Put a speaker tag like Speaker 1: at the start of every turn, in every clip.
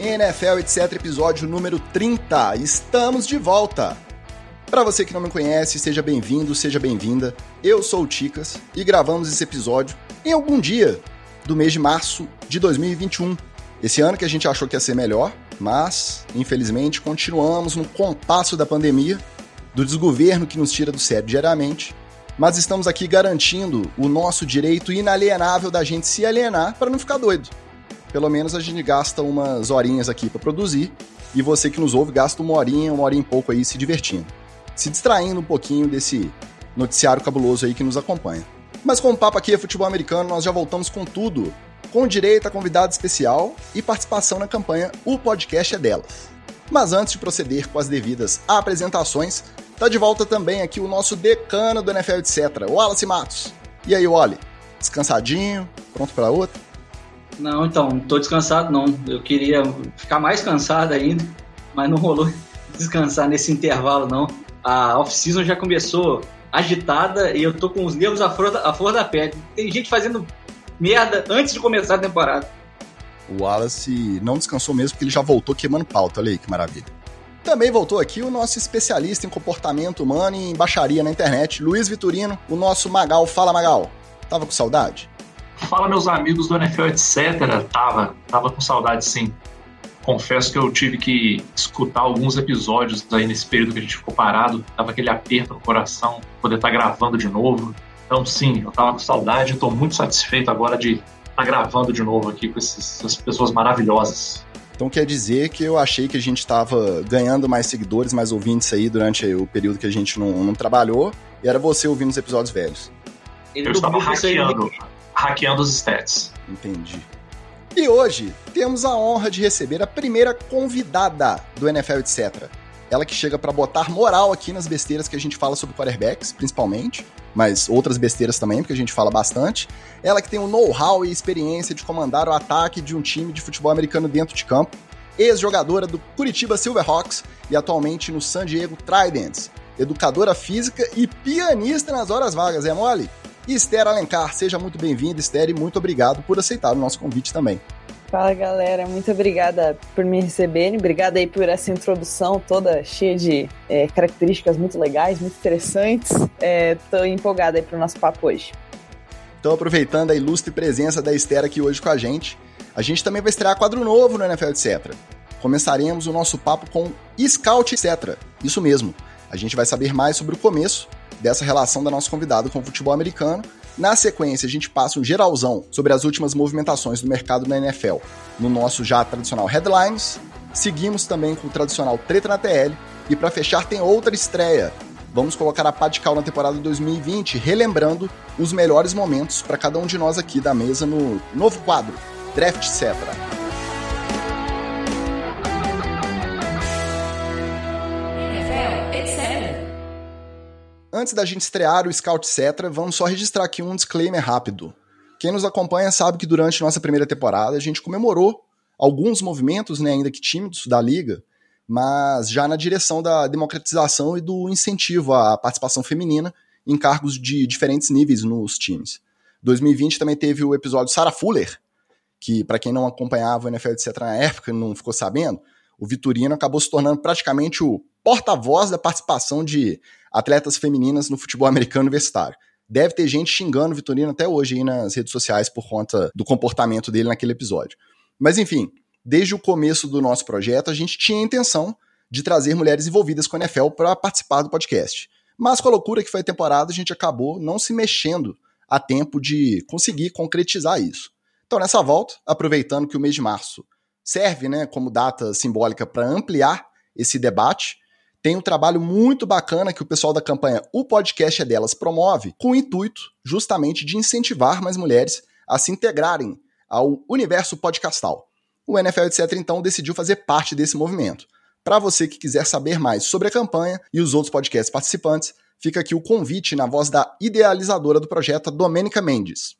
Speaker 1: NFL etc. episódio número 30. Estamos de volta. Para você que não me conhece, seja bem-vindo, seja bem-vinda. Eu sou o Ticas e gravamos esse episódio em algum dia do mês de março de 2021. Esse ano que a gente achou que ia ser melhor, mas infelizmente continuamos no compasso da pandemia, do desgoverno que nos tira do sério diariamente mas estamos aqui garantindo o nosso direito inalienável da gente se alienar para não ficar doido. Pelo menos a gente gasta umas horinhas aqui para produzir e você que nos ouve gasta uma horinha, uma horinha e pouco aí se divertindo, se distraindo um pouquinho desse noticiário cabuloso aí que nos acompanha. Mas como o papo aqui é futebol americano, nós já voltamos com tudo, com direito a convidado especial e participação na campanha O Podcast é Delas. Mas antes de proceder com as devidas apresentações, Tá de volta também aqui o nosso decano do NFL, etc., o Wallace Matos. E aí, Wally? Descansadinho? Pronto para outra?
Speaker 2: Não, então, tô descansado não. Eu queria ficar mais cansado ainda, mas não rolou descansar nesse intervalo não. A off-season já começou agitada e eu tô com os nervos à flor, da, à flor da pele. Tem gente fazendo merda antes de começar a temporada.
Speaker 1: O Wallace não descansou mesmo porque ele já voltou queimando pauta. Olha aí que maravilha. Também voltou aqui o nosso especialista em comportamento humano e em baixaria na internet, Luiz Vitorino, o nosso Magal. Fala, Magal. Tava com saudade?
Speaker 3: Fala, meus amigos do NFL, etc. Tava, tava com saudade, sim. Confesso que eu tive que escutar alguns episódios aí nesse período que a gente ficou parado. Tava aquele aperto no coração, poder estar tá gravando de novo. Então, sim, eu tava com saudade. Estou muito satisfeito agora de estar tá gravando de novo aqui com essas pessoas maravilhosas.
Speaker 1: Então quer dizer que eu achei que a gente estava ganhando mais seguidores, mais ouvintes aí durante o período que a gente não, não trabalhou, e era você ouvindo os episódios velhos.
Speaker 3: Ele eu estava hackeando, hackeando os stats.
Speaker 1: Entendi. E hoje temos a honra de receber a primeira convidada do NFL Etc. Ela que chega para botar moral aqui nas besteiras que a gente fala sobre quarterbacks, principalmente, mas outras besteiras também, porque a gente fala bastante. Ela que tem o know-how e experiência de comandar o ataque de um time de futebol americano dentro de campo, ex-jogadora do Curitiba Silverhawks e atualmente no San Diego Tridents, educadora física e pianista nas horas vagas, é mole? E Esther Alencar, seja muito bem-vinda, Esther, e muito obrigado por aceitar o nosso convite também.
Speaker 4: Fala galera, muito obrigada por me receberem, obrigada aí por essa introdução toda cheia de é, características muito legais, muito interessantes. Estou é, empolgada aí para o nosso papo hoje.
Speaker 1: Então, aproveitando a ilustre presença da Esther aqui hoje com a gente, a gente também vai estrear quadro novo no NFL Etc. Começaremos o nosso papo com Scout Etc. Isso mesmo, a gente vai saber mais sobre o começo dessa relação da nossa convidada com o futebol americano na sequência, a gente passa um geralzão sobre as últimas movimentações do mercado na NFL, no nosso já tradicional Headlines. Seguimos também com o tradicional Treta na TL. E para fechar, tem outra estreia. Vamos colocar a pá de cal na temporada 2020, relembrando os melhores momentos para cada um de nós aqui da mesa no novo quadro, Draft Cetra. Antes da gente estrear o Scout Cetra, vamos só registrar aqui um disclaimer rápido. Quem nos acompanha sabe que durante nossa primeira temporada a gente comemorou alguns movimentos, né, ainda que tímidos, da liga, mas já na direção da democratização e do incentivo à participação feminina em cargos de diferentes níveis nos times. 2020 também teve o episódio Sarah Fuller, que para quem não acompanhava o NFL etc na época não ficou sabendo, o Vitorino acabou se tornando praticamente o porta-voz da participação de atletas femininas no futebol americano universitário. Deve ter gente xingando o Vitorino até hoje aí nas redes sociais por conta do comportamento dele naquele episódio. Mas enfim, desde o começo do nosso projeto, a gente tinha a intenção de trazer mulheres envolvidas com a NFL para participar do podcast. Mas com a loucura que foi a temporada, a gente acabou não se mexendo a tempo de conseguir concretizar isso. Então, nessa volta, aproveitando que o mês de março serve né, como data simbólica para ampliar esse debate, tem um trabalho muito bacana que o pessoal da campanha O Podcast é Delas promove, com o intuito justamente de incentivar mais mulheres a se integrarem ao universo podcastal. O NFL etc. então decidiu fazer parte desse movimento. Para você que quiser saber mais sobre a campanha e os outros podcasts participantes, fica aqui o convite na voz da idealizadora do projeto, Domênica Mendes.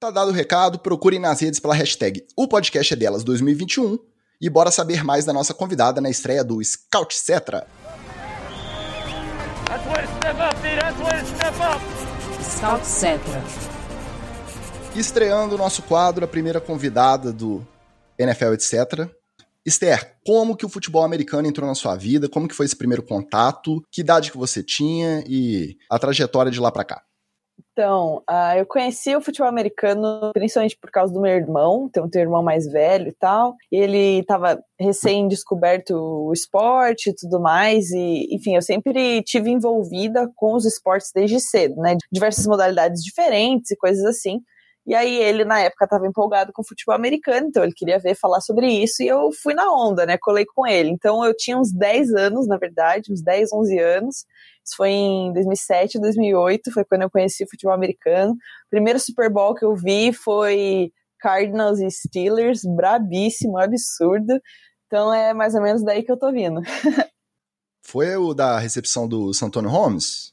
Speaker 1: Tá dado o recado, procurem nas redes pela hashtag O Podcast é Delas 2021 e bora saber mais da nossa convidada na estreia do Scout Cetra.
Speaker 5: Scout Cetra.
Speaker 1: Estreando o nosso quadro, a primeira convidada do NFL Etc. Esther, como que o futebol americano entrou na sua vida? Como que foi esse primeiro contato? Que idade que você tinha e a trajetória de lá para cá?
Speaker 4: Então, uh, eu conheci o futebol americano principalmente por causa do meu irmão, tem um irmão mais velho e tal. E ele estava recém-descoberto o esporte e tudo mais. E, enfim, eu sempre tive envolvida com os esportes desde cedo, né? Diversas modalidades diferentes e coisas assim. E aí ele, na época, estava empolgado com futebol americano, então ele queria ver falar sobre isso, e eu fui na onda, né? Colei com ele. Então eu tinha uns 10 anos, na verdade, uns 10, 11 anos. Isso foi em 2007, 2008, foi quando eu conheci futebol americano. O primeiro Super Bowl que eu vi foi Cardinals e Steelers, brabíssimo, absurdo. Então é mais ou menos daí que eu tô vindo.
Speaker 1: foi o da recepção do Santônio Holmes?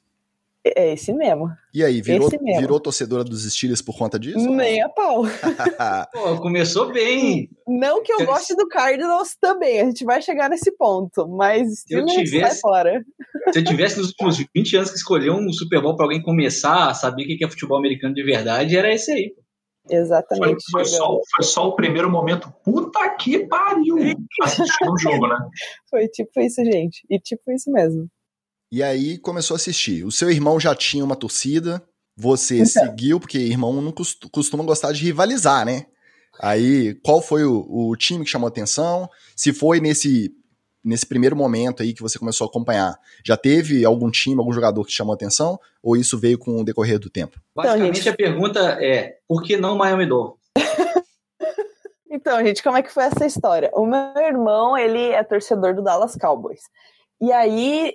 Speaker 4: É esse mesmo.
Speaker 1: E aí, virou, virou torcedora dos Steelers por conta disso?
Speaker 4: Nem a pau.
Speaker 2: Pô, começou bem.
Speaker 4: Não que eu goste do Cardinals também, a gente vai chegar nesse ponto, mas Steelers tivesse, sai fora.
Speaker 2: Se eu tivesse nos últimos 20 anos que escolher um Super Bowl para alguém começar a saber o que é futebol americano de verdade, era esse aí.
Speaker 4: Exatamente.
Speaker 3: Foi, foi, só, foi, só, o primeiro momento. Puta que pariu! Assistir um jogo, né?
Speaker 4: Foi tipo isso, gente. E tipo isso mesmo.
Speaker 1: E aí começou a assistir. O seu irmão já tinha uma torcida, você então. seguiu, porque irmão não costuma gostar de rivalizar, né? Aí, qual foi o, o, time que chamou atenção? Se foi nesse, nesse primeiro momento aí que você começou a acompanhar, já teve algum time, algum jogador que chamou atenção? Ou isso veio com o decorrer do tempo?
Speaker 2: Basicamente, então, a pergunta é: por que não Miami Dolphins?
Speaker 4: então, gente, como é que foi essa história? O meu irmão, ele é torcedor do Dallas Cowboys. E aí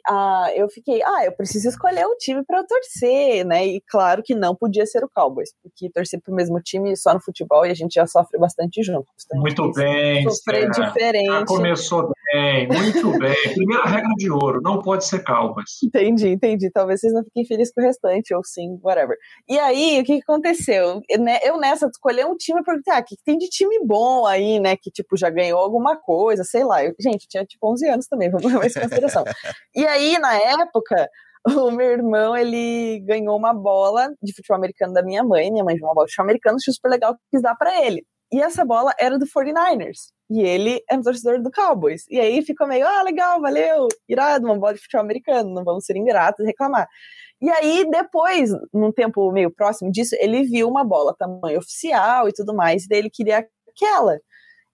Speaker 4: eu fiquei, ah, eu preciso escolher um time para torcer, né? E claro que não podia ser o Cowboys, porque torcer para o mesmo time só no futebol e a gente já sofre bastante juntos.
Speaker 3: Então muito bem.
Speaker 4: Sofrer diferente. Já
Speaker 3: começou bem, muito bem. Primeira regra de ouro, não pode ser Cowboys.
Speaker 4: Entendi, entendi. Talvez vocês não fiquem felizes com o restante, ou sim, whatever. E aí, o que, que aconteceu? Né, eu nessa escolher um time, eu perguntei, ah, o que, que tem de time bom aí, né? Que tipo já ganhou alguma coisa, sei lá. Eu, gente, tinha tipo 11 anos também, vamos ver mais consideração e aí, na época, o meu irmão, ele ganhou uma bola de futebol americano da minha mãe. Minha mãe viu uma bola de futebol americano, achei super legal, quis dar pra ele. E essa bola era do 49ers. E ele é um torcedor do Cowboys. E aí ficou meio, ah, legal, valeu, irado, uma bola de futebol americano, não vamos ser ingratos e reclamar. E aí, depois, num tempo meio próximo disso, ele viu uma bola tamanho oficial e tudo mais, e daí ele queria aquela.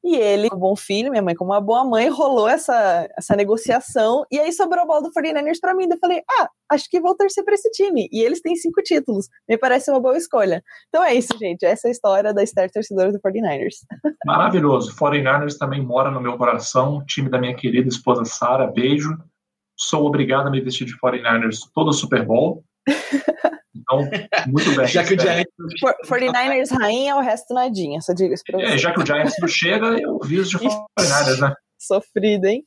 Speaker 4: E ele, como bom filho, minha mãe como uma boa mãe, rolou essa, essa negociação. E aí sobrou a bola do 49ers pra mim. Eu falei, ah, acho que vou torcer pra esse time. E eles têm cinco títulos. Me parece uma boa escolha. Então é isso, gente. Essa é a história da Esther torcedora do 49ers.
Speaker 3: Maravilhoso. 49ers também mora no meu coração. Time da minha querida esposa Sara. Beijo. Sou obrigado a me vestir de 49ers todo o Super Bowl. Então, muito bem.
Speaker 2: já que o Giants.
Speaker 4: 49ers rainha, o resto nadinha, só diga isso pra
Speaker 3: você. É, já que o Giants não chega, eu viso de 49ers, né?
Speaker 4: Sofrido, hein?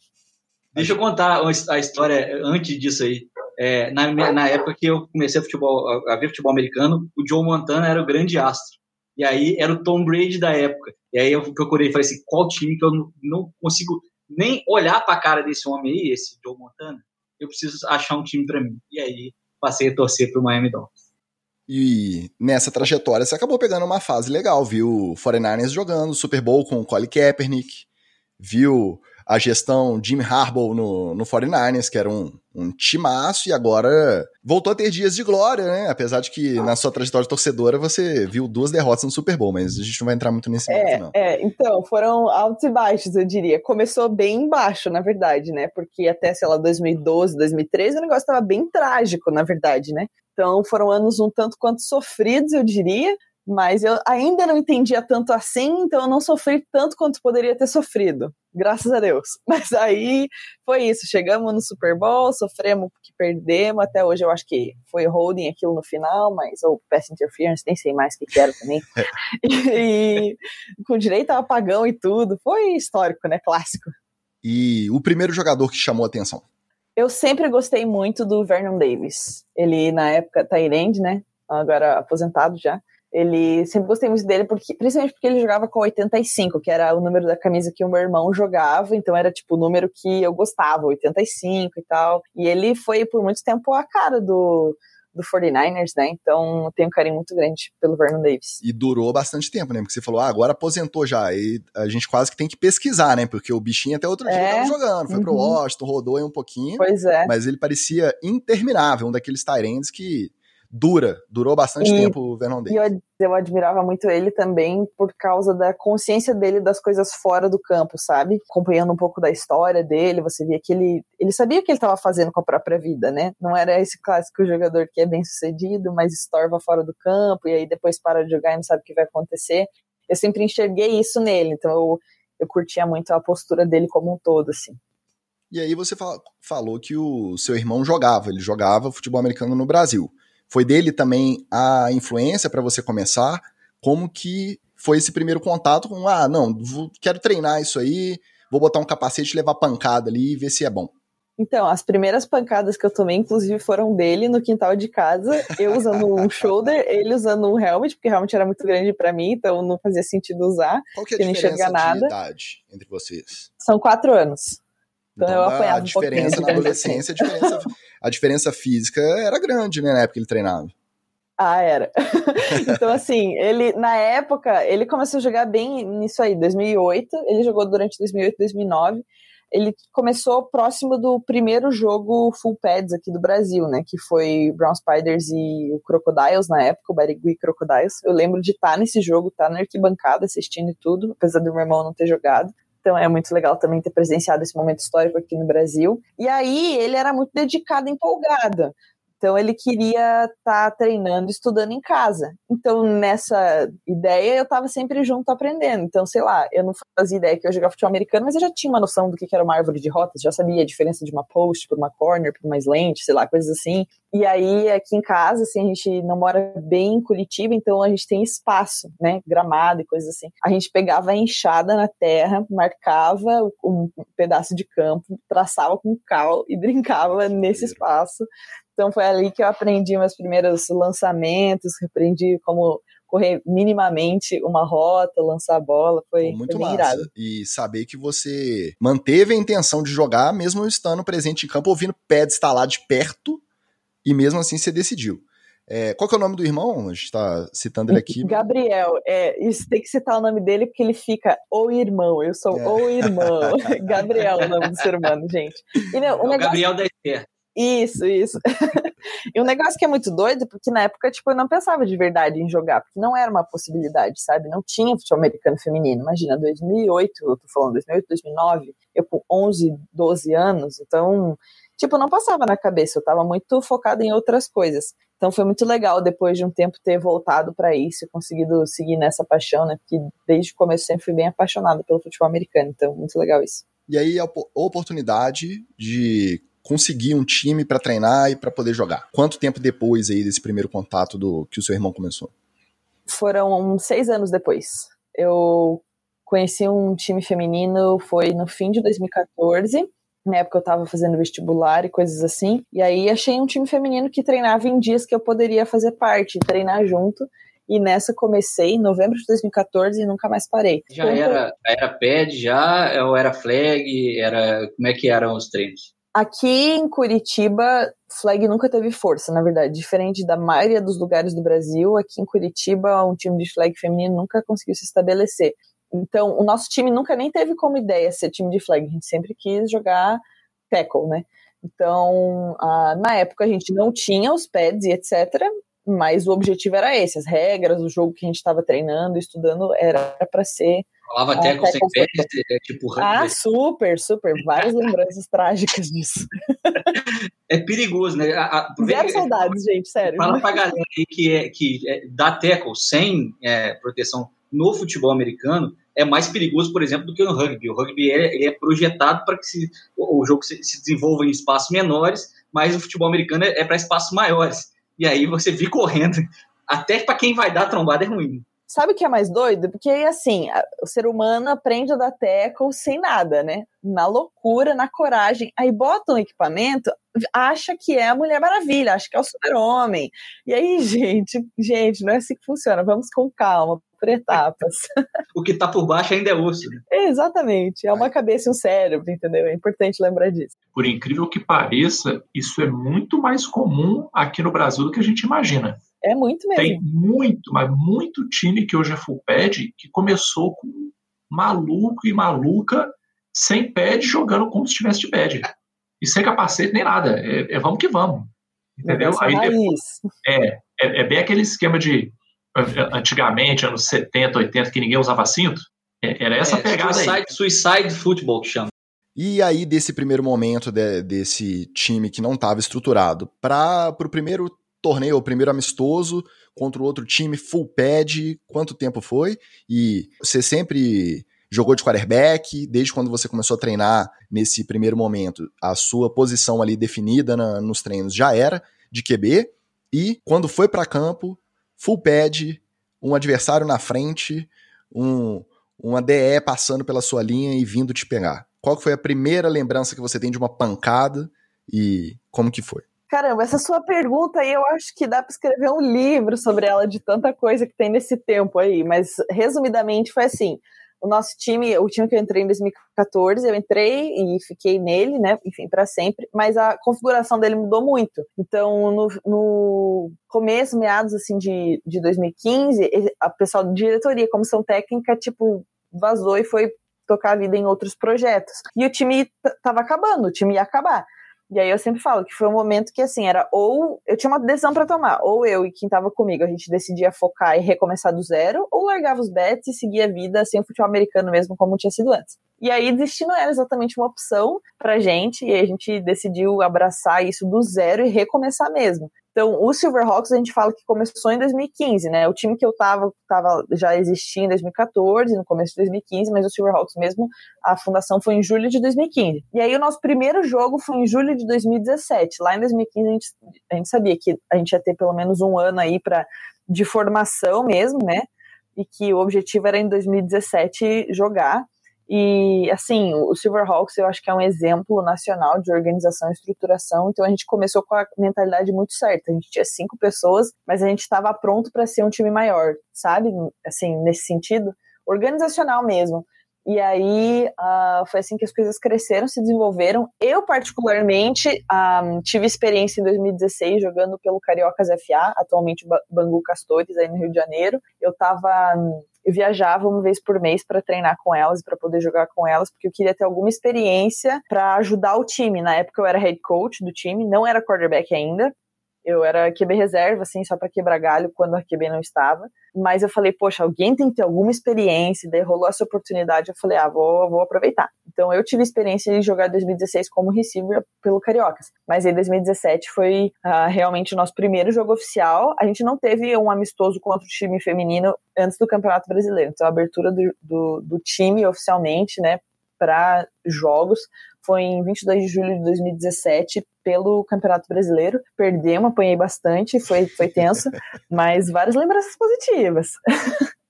Speaker 2: Deixa eu contar a história antes disso aí. É, na, na época que eu comecei a, futebol, a ver futebol americano, o Joe Montana era o grande astro. E aí era o Tom Brady da época. E aí eu procurei e falei assim: qual time que eu não, não consigo nem olhar para a cara desse homem aí, esse Joe Montana? Eu preciso achar um time para mim. E aí passei a torcer pro Miami Dolphins.
Speaker 1: E nessa trajetória você acabou pegando uma fase legal, viu? 49ers jogando Super Bowl com o Colin Kaepernick, viu a gestão Jim Harbaugh no, no 49ers, que era um, um timaço, e agora voltou a ter dias de glória, né? Apesar de que na sua trajetória torcedora você viu duas derrotas no Super Bowl, mas a gente não vai entrar muito nesse
Speaker 4: é,
Speaker 1: não.
Speaker 4: É, então, foram altos e baixos, eu diria. Começou bem baixo, na verdade, né? Porque até, sei lá, 2012, 2013, o negócio estava bem trágico, na verdade, né? Então foram anos um tanto quanto sofridos, eu diria. Mas eu ainda não entendia tanto assim, então eu não sofri tanto quanto poderia ter sofrido. Graças a Deus. Mas aí foi isso. Chegamos no Super Bowl, sofremos porque perdemos. Até hoje eu acho que foi holding aquilo no final, mas ou pass interference, nem sei mais o que, que era também. e, e com direito a apagão e tudo. Foi histórico, né? Clássico.
Speaker 1: E o primeiro jogador que chamou a atenção?
Speaker 4: Eu sempre gostei muito do Vernon Davis. Ele, na época, Tyrande, né? Agora aposentado já. Ele sempre gostei muito dele, porque, principalmente porque ele jogava com 85, que era o número da camisa que o meu irmão jogava, então era tipo o número que eu gostava, 85 e tal. E ele foi por muito tempo a cara do, do 49ers, né? Então eu tenho um carinho muito grande pelo Vernon Davis.
Speaker 1: E durou bastante tempo, né? Porque você falou, ah, agora aposentou já. E a gente quase que tem que pesquisar, né? Porque o bichinho até outro dia é. tava jogando, foi uhum. pro Washington, rodou aí um pouquinho.
Speaker 4: Pois é.
Speaker 1: Mas ele parecia interminável, um daqueles Tyrands que dura, durou bastante e, tempo o Vernon Davis.
Speaker 4: E eu, eu admirava muito ele também por causa da consciência dele das coisas fora do campo, sabe? Acompanhando um pouco da história dele, você via que ele, ele sabia o que ele estava fazendo com a própria vida, né? Não era esse clássico jogador que é bem sucedido, mas estorva fora do campo e aí depois para de jogar e não sabe o que vai acontecer. Eu sempre enxerguei isso nele, então eu, eu curtia muito a postura dele como um todo, assim.
Speaker 1: E aí você falou que o seu irmão jogava, ele jogava futebol americano no Brasil. Foi dele também a influência para você começar? Como que foi esse primeiro contato com, ah, não, vou, quero treinar isso aí, vou botar um capacete, levar pancada ali e ver se é bom?
Speaker 4: Então, as primeiras pancadas que eu tomei, inclusive, foram dele no quintal de casa, eu usando um shoulder, ele usando um helmet, porque realmente era muito grande para mim, então não fazia sentido usar.
Speaker 1: Qual que é a diferença de nada. idade entre vocês?
Speaker 4: São quatro anos.
Speaker 1: Então, então eu apanhava a diferença um na adolescência, a diferença, a diferença física era grande, né, na época que ele treinava.
Speaker 4: Ah, era. então, assim, ele, na época, ele começou a jogar bem nisso aí, 2008. Ele jogou durante 2008, 2009. Ele começou próximo do primeiro jogo full pads aqui do Brasil, né? Que foi Brown Spiders e o Crocodiles na época, o Barigui Crocodiles. Eu lembro de estar nesse jogo, estar na arquibancada assistindo e tudo, apesar do meu irmão não ter jogado. Então é muito legal também ter presenciado esse momento histórico aqui no Brasil. E aí ele era muito dedicado, empolgado. Então ele queria estar tá treinando, estudando em casa. Então nessa ideia eu estava sempre junto aprendendo. Então sei lá, eu não fazia ideia que eu jogava futebol americano, mas eu já tinha uma noção do que era uma árvore de rotas, já sabia a diferença de uma post para uma corner, para uma slant, sei lá, coisas assim. E aí aqui em casa, assim, a gente não mora bem em Curitiba, então a gente tem espaço, né, gramado e coisas assim. A gente pegava a enxada na terra, marcava um pedaço de campo, traçava com cal e brincava nesse espaço então foi ali que eu aprendi meus primeiros lançamentos, aprendi como correr minimamente uma rota, lançar a bola, foi,
Speaker 1: muito
Speaker 4: foi
Speaker 1: massa. E saber que você manteve a intenção de jogar, mesmo estando presente em campo, ouvindo estar lá de perto, e mesmo assim você decidiu. É, qual que é o nome do irmão? A gente está citando ele aqui.
Speaker 4: Gabriel. É, isso tem que citar o nome dele porque ele fica o irmão. Eu sou é. o irmão. Gabriel é o nome do ser humano, gente.
Speaker 2: E, meu, é o negócio... Gabriel da Esther.
Speaker 4: Isso, isso. e um negócio que é muito doido, porque na época, tipo, eu não pensava de verdade em jogar, porque não era uma possibilidade, sabe? Não tinha futebol americano feminino. Imagina, 2008, eu tô falando 2008, 2009, eu com 11, 12 anos, então, tipo, não passava na cabeça, eu tava muito focada em outras coisas. Então foi muito legal depois de um tempo ter voltado para isso conseguido seguir nessa paixão, né? Porque desde o começo sempre fui bem apaixonada pelo futebol americano, então muito legal isso.
Speaker 1: E aí a oportunidade de conseguir um time para treinar e para poder jogar? Quanto tempo depois aí desse primeiro contato do que o seu irmão começou?
Speaker 4: Foram seis anos depois. Eu conheci um time feminino, foi no fim de 2014. Na época eu estava fazendo vestibular e coisas assim. E aí achei um time feminino que treinava em dias que eu poderia fazer parte, treinar junto. E nessa comecei em novembro de 2014 e nunca mais parei.
Speaker 2: Já era, era pad já ou era flag? Era como é que eram os treinos?
Speaker 4: Aqui em Curitiba, flag nunca teve força, na verdade. Diferente da maioria dos lugares do Brasil, aqui em Curitiba, um time de flag feminino nunca conseguiu se estabelecer. Então, o nosso time nunca nem teve como ideia ser time de flag. A gente sempre quis jogar tackle, né? Então, ah, na época a gente não tinha os pads e etc. Mas o objetivo era esse, as regras, o jogo que a gente estava treinando, estudando, era para ser
Speaker 2: Falava
Speaker 4: Ah,
Speaker 2: tackle sem
Speaker 4: tackle
Speaker 2: pé,
Speaker 4: football.
Speaker 2: é tipo.
Speaker 4: Ah, super, super. Várias lembranças trágicas disso.
Speaker 2: É perigoso, né? A, a,
Speaker 4: Zero saudades, gente, sério.
Speaker 2: Fala pra galera aí que, é, que é, dá tackle sem é, proteção no futebol americano é mais perigoso, por exemplo, do que no rugby. O rugby é, ele é projetado para que se, o, o jogo se, se desenvolva em espaços menores, mas o futebol americano é, é para espaços maiores. E aí você vir correndo, até para quem vai dar trombada é ruim.
Speaker 4: Sabe o que é mais doido? Porque, assim, o ser humano aprende a dar tackle sem nada, né? Na loucura, na coragem. Aí bota um equipamento, acha que é a Mulher Maravilha, acha que é o super-homem. E aí, gente, gente, não é assim que funciona. Vamos com calma, por etapas.
Speaker 2: O que tá por baixo ainda é osso. né?
Speaker 4: Exatamente. É uma cabeça e um cérebro, entendeu? É importante lembrar disso.
Speaker 3: Por incrível que pareça, isso é muito mais comum aqui no Brasil do que a gente imagina.
Speaker 4: É muito mesmo.
Speaker 3: Tem muito, mas muito time que hoje é full pad que começou com maluco e maluca sem pad jogando como se estivesse de pad. E sem capacete nem nada. É, é vamos que vamos. Entendeu?
Speaker 4: Negócio
Speaker 3: Aí depois, é, é, é bem aquele esquema de antigamente, anos 70, 80, que ninguém usava cinto. É, Era essa
Speaker 2: É,
Speaker 3: pegada aí.
Speaker 2: suicide, suicide football que chama.
Speaker 1: E aí, desse primeiro momento de- desse time que não estava estruturado, para o primeiro torneio, o primeiro amistoso contra o outro time, full pad, quanto tempo foi? E você sempre jogou de quarterback, desde quando você começou a treinar nesse primeiro momento, a sua posição ali definida na- nos treinos já era de QB, e quando foi para campo, full pad, um adversário na frente, um, uma DE passando pela sua linha e vindo te pegar. Qual foi a primeira lembrança que você tem de uma pancada e como que foi?
Speaker 4: Caramba, essa sua pergunta aí, eu acho que dá para escrever um livro sobre ela, de tanta coisa que tem nesse tempo aí. Mas, resumidamente, foi assim: o nosso time, o time que eu entrei em 2014, eu entrei e fiquei nele, né? Enfim, para sempre. Mas a configuração dele mudou muito. Então, no, no começo, meados assim de, de 2015, ele- a pessoal de diretoria, comissão técnica, tipo, vazou e foi tocar a vida em outros projetos. E o time tava acabando, o time ia acabar. E aí eu sempre falo que foi um momento que assim, era ou eu tinha uma decisão para tomar, ou eu e quem tava comigo, a gente decidia focar e recomeçar do zero, ou largava os bets e seguia a vida sem o futebol americano mesmo como tinha sido antes. E aí desistir não era exatamente uma opção pra gente, e a gente decidiu abraçar isso do zero e recomeçar mesmo. Então, o Silverhawks a gente fala que começou em 2015, né? O time que eu tava, tava já existia em 2014, no começo de 2015, mas o Silverhawks mesmo, a fundação foi em julho de 2015. E aí o nosso primeiro jogo foi em julho de 2017. Lá em 2015 a gente, a gente sabia que a gente ia ter pelo menos um ano aí para de formação mesmo, né? E que o objetivo era em 2017 jogar. E, assim, o Silverhawks eu acho que é um exemplo nacional de organização e estruturação. Então a gente começou com a mentalidade muito certa. A gente tinha cinco pessoas, mas a gente estava pronto para ser um time maior, sabe? Assim, nesse sentido, organizacional mesmo. E aí uh, foi assim que as coisas cresceram, se desenvolveram. Eu, particularmente, um, tive experiência em 2016 jogando pelo Cariocas FA, atualmente Bangu Castores, aí no Rio de Janeiro. Eu tava. Eu viajava uma vez por mês para treinar com elas, para poder jogar com elas, porque eu queria ter alguma experiência para ajudar o time. Na época eu era head coach do time, não era quarterback ainda, eu era QB reserva, assim, só para quebrar galho quando a QB não estava. Mas eu falei, poxa, alguém tem que ter alguma experiência. Daí rolou essa oportunidade, eu falei, ah, vou, vou aproveitar. Então eu tive experiência de jogar 2016 como receiver pelo Cariocas. Mas em 2017 foi uh, realmente o nosso primeiro jogo oficial. A gente não teve um amistoso contra o time feminino antes do Campeonato Brasileiro. Então a abertura do, do, do time oficialmente, né, para jogos foi em 22 de julho de 2017 pelo Campeonato Brasileiro. Perdemos, apanhei bastante, foi, foi tenso, mas várias lembranças positivas.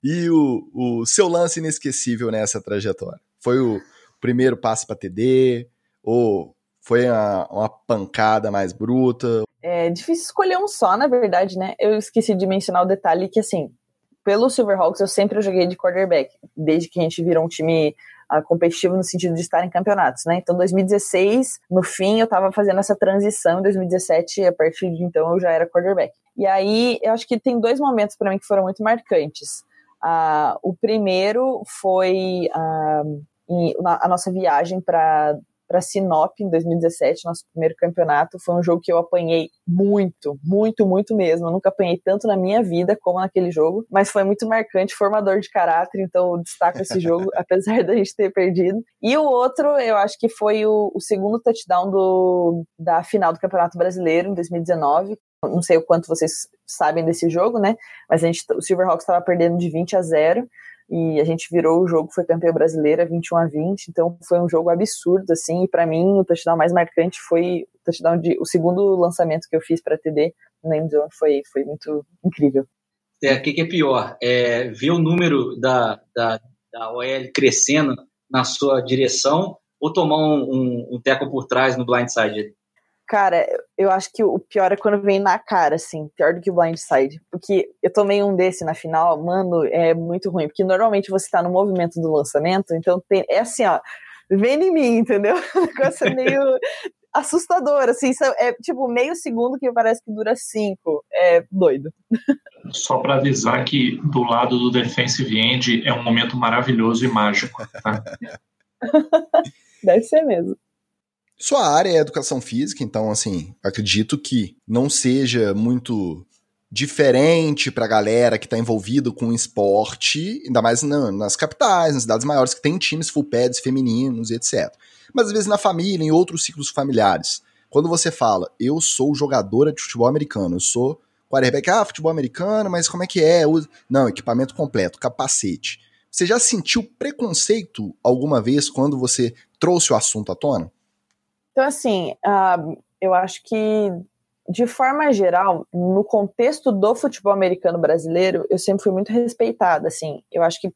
Speaker 1: E o, o seu lance inesquecível nessa trajetória? Foi o primeiro passe para TD? Ou foi uma, uma, pancada mais bruta?
Speaker 4: É difícil escolher um só, na verdade, né? Eu esqueci de mencionar o detalhe que, assim, pelo Silverhawks eu sempre joguei de quarterback, desde que a gente virou um time competitivo no sentido de estar em campeonatos, né? Então, 2016, no fim, eu tava fazendo essa transição, em 2017, a partir de então, eu já era quarterback. E aí, eu acho que tem dois momentos para mim que foram muito marcantes. Uh, o primeiro foi uh, em, na, a nossa viagem para para Sinop em 2017, nosso primeiro campeonato. Foi um jogo que eu apanhei muito, muito, muito mesmo. Eu nunca apanhei tanto na minha vida como naquele jogo, mas foi muito marcante, formador de caráter, então eu destaco esse jogo, apesar da gente ter perdido. E o outro, eu acho que foi o, o segundo touchdown do, da final do Campeonato Brasileiro em 2019, não sei o quanto vocês sabem desse jogo, né? Mas a gente, o Silverhawks estava perdendo de 20 a 0 e a gente virou o jogo, foi campeão brasileira 21 a 20, então foi um jogo absurdo assim, e para mim o touchdown mais marcante foi o touchdown de o segundo lançamento que eu fiz para TD Endzone foi foi muito incrível.
Speaker 2: É, o que, que, é pior? É ver o número da, da, da OL crescendo na sua direção ou tomar um, um, um teco por trás no blindside?
Speaker 4: Cara, eu acho que o pior é quando vem na cara, assim, pior do que o blindside. Porque eu tomei um desse na final, mano, é muito ruim. Porque normalmente você tá no movimento do lançamento, então tem, é assim, ó, vem em mim, entendeu? O negócio é meio assustador, assim, é tipo meio segundo que parece que dura cinco. É doido.
Speaker 3: Só para avisar que do lado do defensive end é um momento maravilhoso e mágico, tá?
Speaker 4: Deve ser mesmo.
Speaker 1: Sua área é educação física, então, assim, acredito que não seja muito diferente pra galera que tá envolvido com esporte, ainda mais na, nas capitais, nas cidades maiores, que tem times full pads femininos e etc. Mas às vezes na família, em outros ciclos familiares, quando você fala, eu sou jogadora de futebol americano, eu sou quarterback, ah, futebol americano, mas como é que é? Não, equipamento completo, capacete. Você já sentiu preconceito alguma vez quando você trouxe o assunto à tona?
Speaker 4: Então, assim, uh, eu acho que, de forma geral, no contexto do futebol americano brasileiro, eu sempre fui muito respeitada, assim. Eu acho que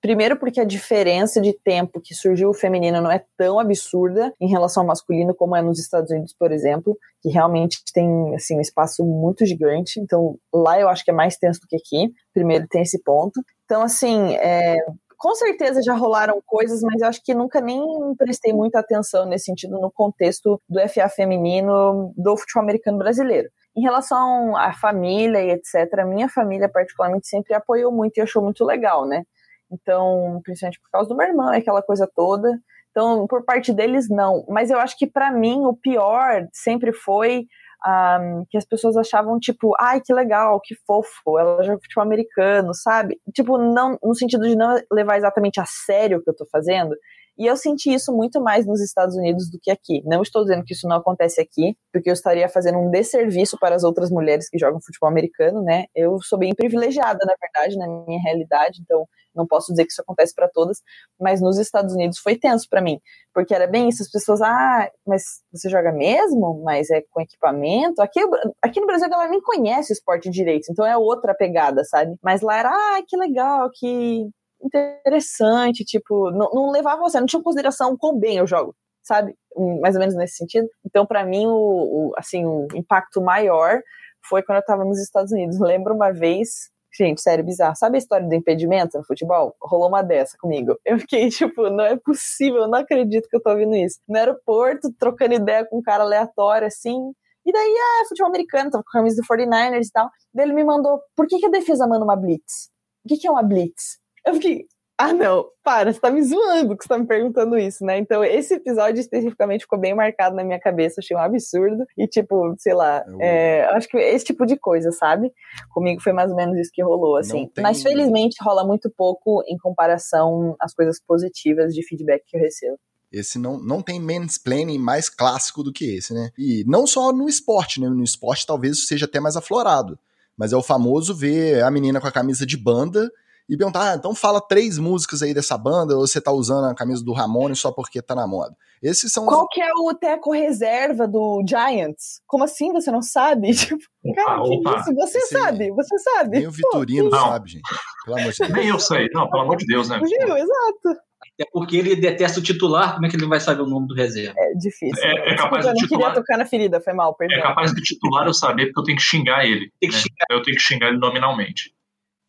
Speaker 4: Primeiro porque a diferença de tempo que surgiu o feminino não é tão absurda em relação ao masculino como é nos Estados Unidos, por exemplo, que realmente tem assim um espaço muito gigante. Então lá eu acho que é mais tenso do que aqui. Primeiro tem esse ponto. Então assim, é, com certeza já rolaram coisas, mas eu acho que nunca nem prestei muita atenção nesse sentido no contexto do FA feminino do futebol americano brasileiro. Em relação à família e etc., minha família particularmente sempre apoiou muito e achou muito legal, né? Então, principalmente por causa do meu irmão, aquela coisa toda. Então, por parte deles, não. Mas eu acho que para mim o pior sempre foi um, que as pessoas achavam, tipo, ai, que legal, que fofo, ela joga futebol americano, sabe? Tipo, não, no sentido de não levar exatamente a sério o que eu tô fazendo. E eu senti isso muito mais nos Estados Unidos do que aqui. Não estou dizendo que isso não acontece aqui, porque eu estaria fazendo um desserviço para as outras mulheres que jogam futebol americano, né? Eu sou bem privilegiada, na verdade, na minha realidade, então não posso dizer que isso acontece para todas, mas nos Estados Unidos foi tenso para mim, porque era bem isso, as pessoas, ah, mas você joga mesmo? Mas é com equipamento? Aqui, aqui no Brasil a galera nem conhece o esporte direito, então é outra pegada, sabe? Mas lá era, ah, que legal, que interessante, tipo, não, não levava você, não tinha consideração quão bem eu jogo, sabe? Mais ou menos nesse sentido. Então, para mim, o, o, assim, o impacto maior foi quando eu tava nos Estados Unidos. Lembro uma vez Gente, sério, bizarro. Sabe a história do impedimento no futebol? Rolou uma dessa comigo. Eu fiquei tipo, não é possível, eu não acredito que eu tô ouvindo isso. No aeroporto, trocando ideia com um cara aleatório, assim. E daí, ah, futebol americano, tava com a camisa do 49ers e tal. Daí ele me mandou, por que, que a defesa manda uma blitz? O que, que é uma blitz? Eu fiquei, ah, não, para, você tá me zoando que você tá me perguntando isso, né? Então, esse episódio especificamente ficou bem marcado na minha cabeça, achei um absurdo. E, tipo, sei lá, é, acho que esse tipo de coisa, sabe? Comigo foi mais ou menos isso que rolou, assim. Tem... Mas, felizmente, rola muito pouco em comparação às coisas positivas de feedback que eu recebo.
Speaker 1: Esse não, não tem mansplaining mais clássico do que esse, né? E não só no esporte, né? No esporte talvez seja até mais aflorado. Mas é o famoso ver a menina com a camisa de banda e perguntar, ah, então fala três músicas aí dessa banda, ou você tá usando a camisa do Ramone só porque tá na moda. Esses são
Speaker 4: Qual os... que é o teco reserva do Giants? Como assim você não sabe? Tipo, cara, opa, que isso? Você Esse... sabe, você sabe.
Speaker 1: Nem o Vitorino Pô, sabe, gente. Pelo amor de Deus.
Speaker 3: Nem eu sei. Não, pelo amor de Deus, né?
Speaker 4: Viu? Exato.
Speaker 2: Até porque ele detesta o titular, como é que ele vai saber o nome do reserva?
Speaker 4: É difícil.
Speaker 3: É, é capaz
Speaker 4: Desculpa, eu
Speaker 3: não
Speaker 4: titular... queria tocar na ferida, foi mal, perdão.
Speaker 3: É capaz do titular eu saber, porque eu tenho que xingar ele. Tem que né? xingar. Eu tenho que xingar ele nominalmente.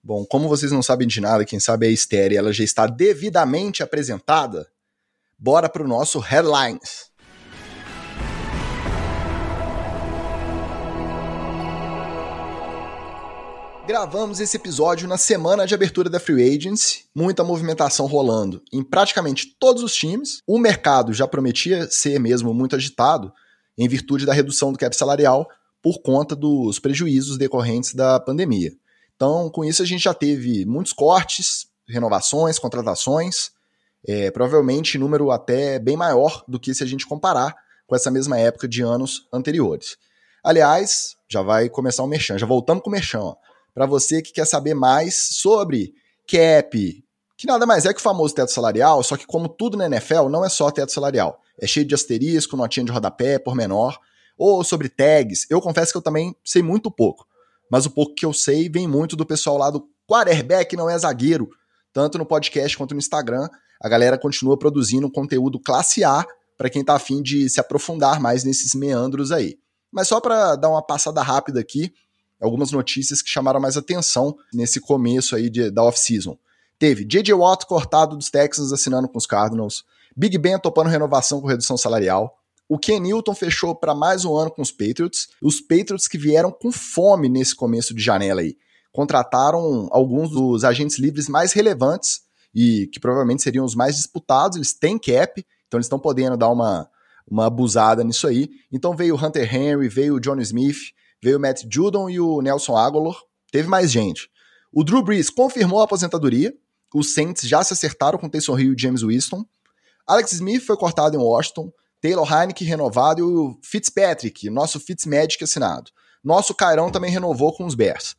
Speaker 1: Bom, como vocês não sabem de nada, quem sabe é a Esther ela já está devidamente apresentada, bora para o nosso Headlines. Gravamos esse episódio na semana de abertura da Free Agency, muita movimentação rolando em praticamente todos os times. O mercado já prometia ser mesmo muito agitado em virtude da redução do cap salarial por conta dos prejuízos decorrentes da pandemia. Então, com isso, a gente já teve muitos cortes, renovações, contratações, é, provavelmente número até bem maior do que se a gente comparar com essa mesma época de anos anteriores. Aliás, já vai começar o merchan, já voltamos com o merchan. Para você que quer saber mais sobre cap, que nada mais é que o famoso teto salarial, só que como tudo na NFL, não é só teto salarial. É cheio de asterisco, notinha de rodapé, por menor. Ou sobre tags. Eu confesso que eu também sei muito pouco. Mas o pouco que eu sei vem muito do pessoal lá do quarterback não é zagueiro. Tanto no podcast quanto no Instagram, a galera continua produzindo conteúdo classe A para quem tá afim de se aprofundar mais nesses meandros aí. Mas só para dar uma passada rápida aqui, algumas notícias que chamaram mais atenção nesse começo aí de, da off-season. Teve J.J. Watt cortado dos Texans assinando com os Cardinals, Big Ben topando renovação com redução salarial, o Ken Newton fechou para mais um ano com os Patriots, os Patriots que vieram com fome nesse começo de janela aí. Contrataram alguns dos agentes livres mais relevantes e que provavelmente seriam os mais disputados, eles têm cap, então eles estão podendo dar uma, uma abusada nisso aí. Então veio o Hunter Henry, veio o John Smith, veio o Matt Judon e o Nelson Aguilar. Teve mais gente. O Drew Brees confirmou a aposentadoria. Os Saints já se acertaram com Taysom Hill e James Winston. Alex Smith foi cortado em Washington. Taylor Heineke renovado e o Fitzpatrick, nosso Fitzmagic assinado. Nosso Cairão também renovou com os Bears.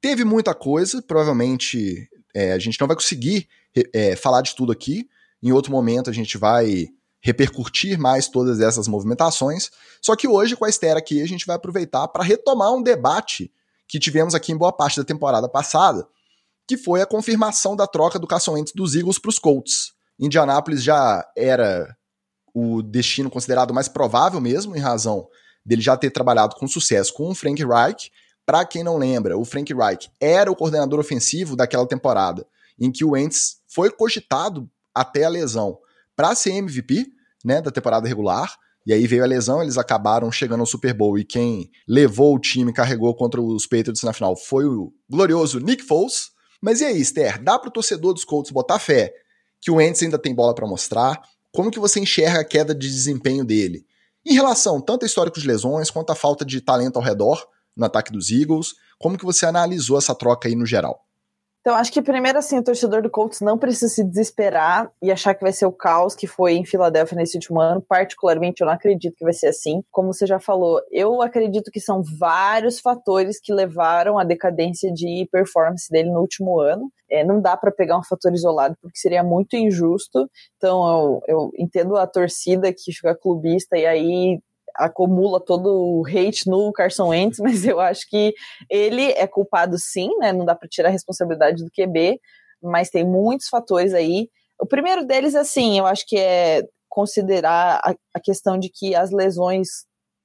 Speaker 1: Teve muita coisa, provavelmente é, a gente não vai conseguir é, falar de tudo aqui. Em outro momento a gente vai repercutir mais todas essas movimentações. Só que hoje, com a Esther aqui, a gente vai aproveitar para retomar um debate que tivemos aqui em boa parte da temporada passada, que foi a confirmação da troca do Carson dos Eagles para os Colts. Indianápolis já era o destino considerado mais provável mesmo, em razão dele já ter trabalhado com sucesso com o Frank Reich. Para quem não lembra, o Frank Reich era o coordenador ofensivo daquela temporada em que o Wentz foi cogitado até a lesão para ser MVP, né, da temporada regular. E aí veio a lesão, eles acabaram chegando ao Super Bowl e quem levou o time, carregou contra os Patriots na final foi o glorioso Nick Foles. Mas e aí, Esther, dá para o torcedor dos Colts botar fé que o Wentz ainda tem bola para mostrar? Como que você enxerga a queda de desempenho dele? Em relação tanto a histórico de lesões quanto a falta de talento ao redor no ataque dos Eagles, como que você analisou essa troca aí no geral?
Speaker 4: Então, acho que primeiro, assim, o torcedor do Colts não precisa se desesperar e achar que vai ser o caos que foi em Filadélfia nesse último ano. Particularmente, eu não acredito que vai ser assim. Como você já falou, eu acredito que são vários fatores que levaram à decadência de performance dele no último ano. É, não dá para pegar um fator isolado, porque seria muito injusto. Então, eu, eu entendo a torcida que fica clubista e aí acumula todo o hate no Carson Wentz, mas eu acho que ele é culpado sim, né? Não dá para tirar a responsabilidade do QB, mas tem muitos fatores aí. O primeiro deles, assim, eu acho que é considerar a, a questão de que as lesões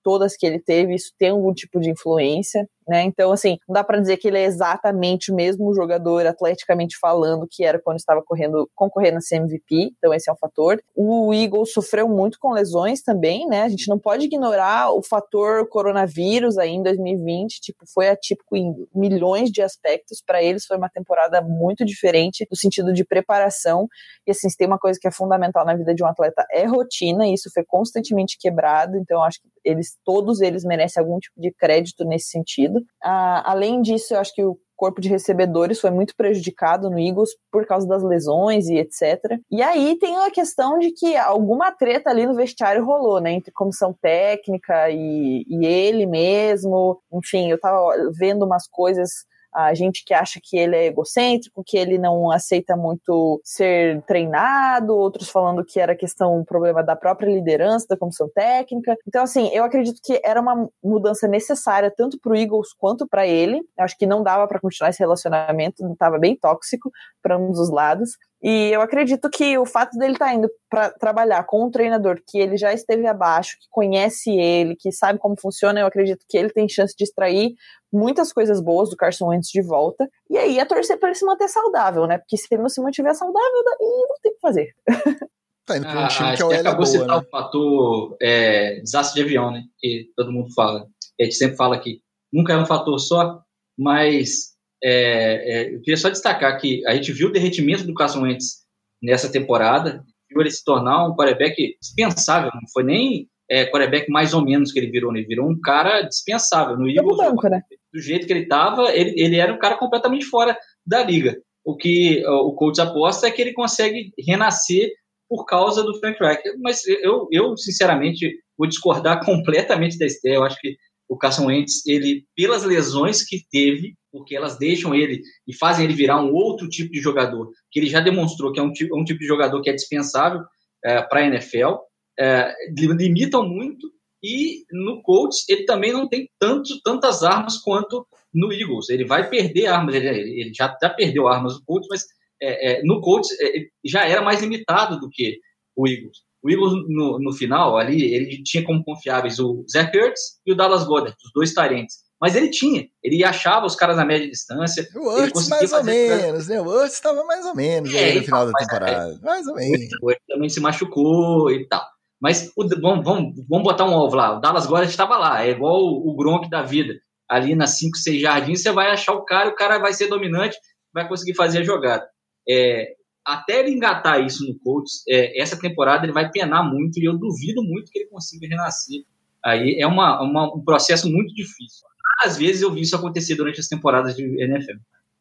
Speaker 4: todas que ele teve, isso tem algum tipo de influência, né? Então, assim, não dá para dizer que ele é exatamente o mesmo jogador, atleticamente falando, que era quando estava correndo, concorrendo a ser MVP, então esse é um fator. O Eagles sofreu muito com lesões também, né? A gente não pode ignorar o fator coronavírus aí em 2020, tipo, foi atípico em milhões de aspectos, para eles foi uma temporada muito diferente no sentido de preparação, e assim, se tem uma coisa que é fundamental na vida de um atleta é rotina, e isso foi constantemente quebrado, então acho que eles, todos eles merecem algum tipo de crédito nesse sentido. Ah, além disso, eu acho que o corpo de recebedores foi muito prejudicado no Eagles por causa das lesões e etc. E aí tem a questão de que alguma treta ali no vestiário rolou, né, entre comissão técnica e, e ele mesmo. Enfim, eu tava vendo umas coisas a gente que acha que ele é egocêntrico, que ele não aceita muito ser treinado, outros falando que era questão, um problema da própria liderança, da comissão técnica. Então, assim, eu acredito que era uma mudança necessária tanto para o Eagles quanto para ele. Eu acho que não dava para continuar esse relacionamento, estava bem tóxico para ambos os lados. E eu acredito que o fato dele estar tá indo para trabalhar com um treinador que ele já esteve abaixo, que conhece ele, que sabe como funciona, eu acredito que ele tem chance de extrair muitas coisas boas do Carson Wentz de volta. E aí a torcer para ele se manter saudável, né? Porque se ele não se mantiver saudável, daí não tem o que fazer.
Speaker 2: Tá indo para um time ah, que é o acabou de citar né? o fator é, desastre de avião, né? Que todo mundo fala. A gente sempre fala que nunca é um fator só, mas é, é, eu queria só destacar que a gente viu o derretimento do Carson Wentz nessa temporada, viu ele se tornar um quarterback dispensável, não foi nem é, quarterback mais ou menos que ele virou, né? ele virou um cara dispensável. No Eagles,
Speaker 4: banco, né?
Speaker 2: do jeito que ele estava, ele, ele era um cara completamente fora da liga. O que o coach aposta é que ele consegue renascer por causa do Frank Reich. Mas eu, eu, sinceramente, vou discordar completamente da Esther. Eu acho que o Carson Wentz, ele, pelas lesões que teve, porque elas deixam ele e fazem ele virar um outro tipo de jogador, que ele já demonstrou que é um tipo, um tipo de jogador que é dispensável é, para a NFL, é, limitam muito, e no Colts ele também não tem tanto, tantas armas quanto no Eagles. Ele vai perder armas, ele, ele já, já perdeu armas no Colts, mas é, é no Colts é, já era mais limitado do que o Eagles. O Eagles, no, no final, ali, ele tinha como confiáveis o Zach Ertz e o Dallas Goddard, os dois tarentes. Mas ele tinha, ele achava os caras na média distância.
Speaker 1: O Ertz mais ou menos, né? O Ertz estava mais ou menos é, no final da é, temporada. É, mais ou menos.
Speaker 2: O Ertz também se machucou e tal. Mas o, vamos, vamos, vamos botar um ovo lá. O Dallas Goddard estava lá, é igual o, o Gronk da vida. Ali nas 5, 6 jardins, você vai achar o cara, o cara vai ser dominante, vai conseguir fazer a jogada. É, até ele engatar isso no Colts, é, essa temporada ele vai penar muito e eu duvido muito que ele consiga renascer. Aí é uma, uma, um processo muito difícil. Às vezes eu vi isso acontecer durante as temporadas de NFL.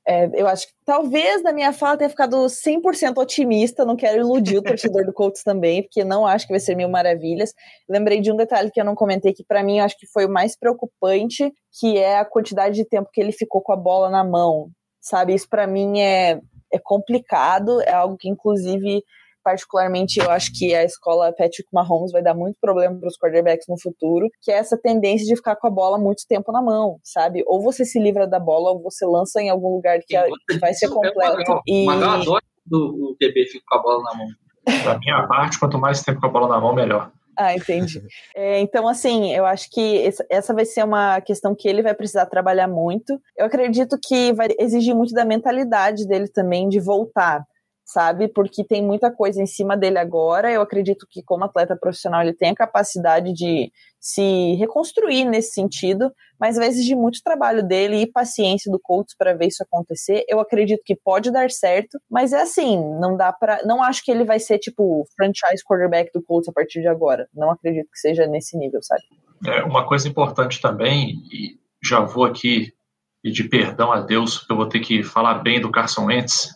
Speaker 4: É, eu acho que talvez da minha fala tenha ficado 100% otimista, não quero iludir o torcedor do Colts também, porque não acho que vai ser mil maravilhas. Lembrei de um detalhe que eu não comentei, que para mim acho que foi o mais preocupante, que é a quantidade de tempo que ele ficou com a bola na mão, sabe? Isso para mim é, é complicado, é algo que, inclusive, particularmente, eu acho que a escola Patrick Mahomes vai dar muito problema para os quarterbacks no futuro, que é essa tendência de ficar com a bola muito tempo na mão, sabe? Ou você se livra da bola, ou você lança em algum lugar que, que vai ser completo.
Speaker 2: E... Mas eu adoro o TB fica com a bola na mão.
Speaker 3: Da minha parte, quanto mais tempo com a bola na mão, melhor.
Speaker 4: Ah, entendi. É, então, assim, eu acho que essa vai ser uma questão que ele vai precisar trabalhar muito. Eu acredito que vai exigir muito da mentalidade dele também de voltar sabe? Porque tem muita coisa em cima dele agora. Eu acredito que, como atleta profissional, ele tem a capacidade de se reconstruir nesse sentido, mas vai exigir muito trabalho dele e paciência do coach para ver isso acontecer. Eu acredito que pode dar certo, mas é assim, não dá para, não acho que ele vai ser tipo franchise quarterback do Colts a partir de agora. Não acredito que seja nesse nível, sabe?
Speaker 3: É, uma coisa importante também, e já vou aqui pedir perdão a Deus, eu vou ter que falar bem do Carson Wentz,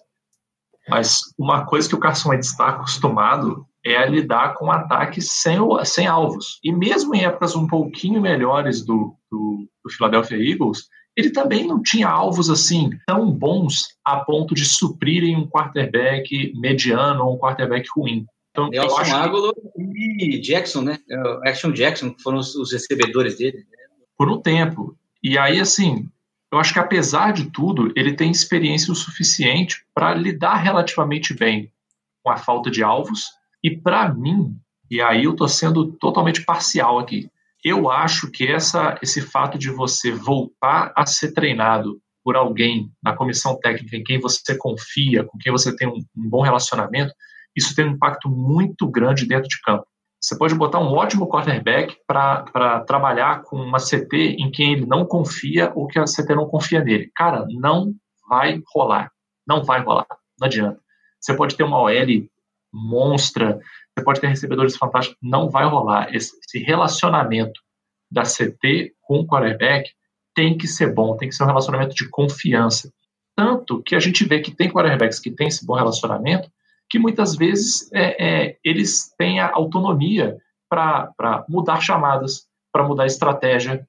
Speaker 3: mas uma coisa que o Carson Wentz está acostumado é a lidar com ataques sem, sem alvos. E mesmo em épocas um pouquinho melhores do, do, do Philadelphia Eagles, ele também não tinha alvos assim tão bons a ponto de suprirem um quarterback mediano ou um quarterback ruim.
Speaker 2: Então, Nelson Aguilar e Jackson, né? É, Action Jackson, que foram os, os recebedores dele.
Speaker 3: Por um tempo. E aí, assim, eu acho que apesar de tudo, ele tem experiência o suficiente para lidar relativamente bem com a falta de alvos. E para mim, e aí eu estou sendo totalmente parcial aqui, eu acho que essa, esse fato de você voltar a ser treinado por alguém na comissão técnica em quem você confia, com quem você tem um, um bom relacionamento, isso tem um impacto muito grande dentro de campo. Você pode botar um ótimo quarterback para trabalhar com uma CT em quem ele não confia ou que a CT não confia nele. Cara, não vai rolar. Não vai rolar. Não adianta. Você pode ter uma OL monstra, você pode ter recebedores fantásticos, não vai rolar. Esse, relacionamento da CT com o quarterback tem que ser bom, tem que ser um relacionamento de confiança. Tanto que a gente vê que tem quarterbacks que têm esse bom relacionamento, que muitas vezes é, é, eles têm a autonomia para mudar chamadas, para mudar estratégia,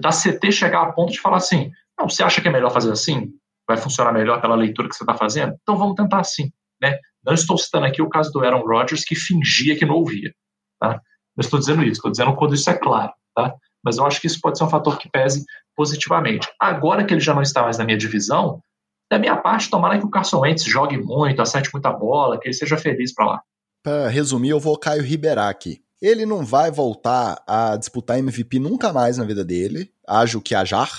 Speaker 3: da CT chegar a ponto de falar assim, não, você acha que é melhor fazer assim? Vai funcionar melhor pela leitura que você está fazendo? Então vamos tentar assim, né? Não estou citando aqui o caso do Aaron Rodgers que fingia que não ouvia, tá? Não estou dizendo isso, estou dizendo quando isso é claro, tá? Mas eu acho que isso pode ser um fator que pese positivamente. Agora que ele já não está mais na minha divisão, da minha parte, tomara que o Carson Wentz jogue muito, acerte muita bola, que ele seja feliz para lá.
Speaker 1: Para resumir, eu vou Caio Riberac. Ele não vai voltar a disputar MVP nunca mais na vida dele, ajo que ajar.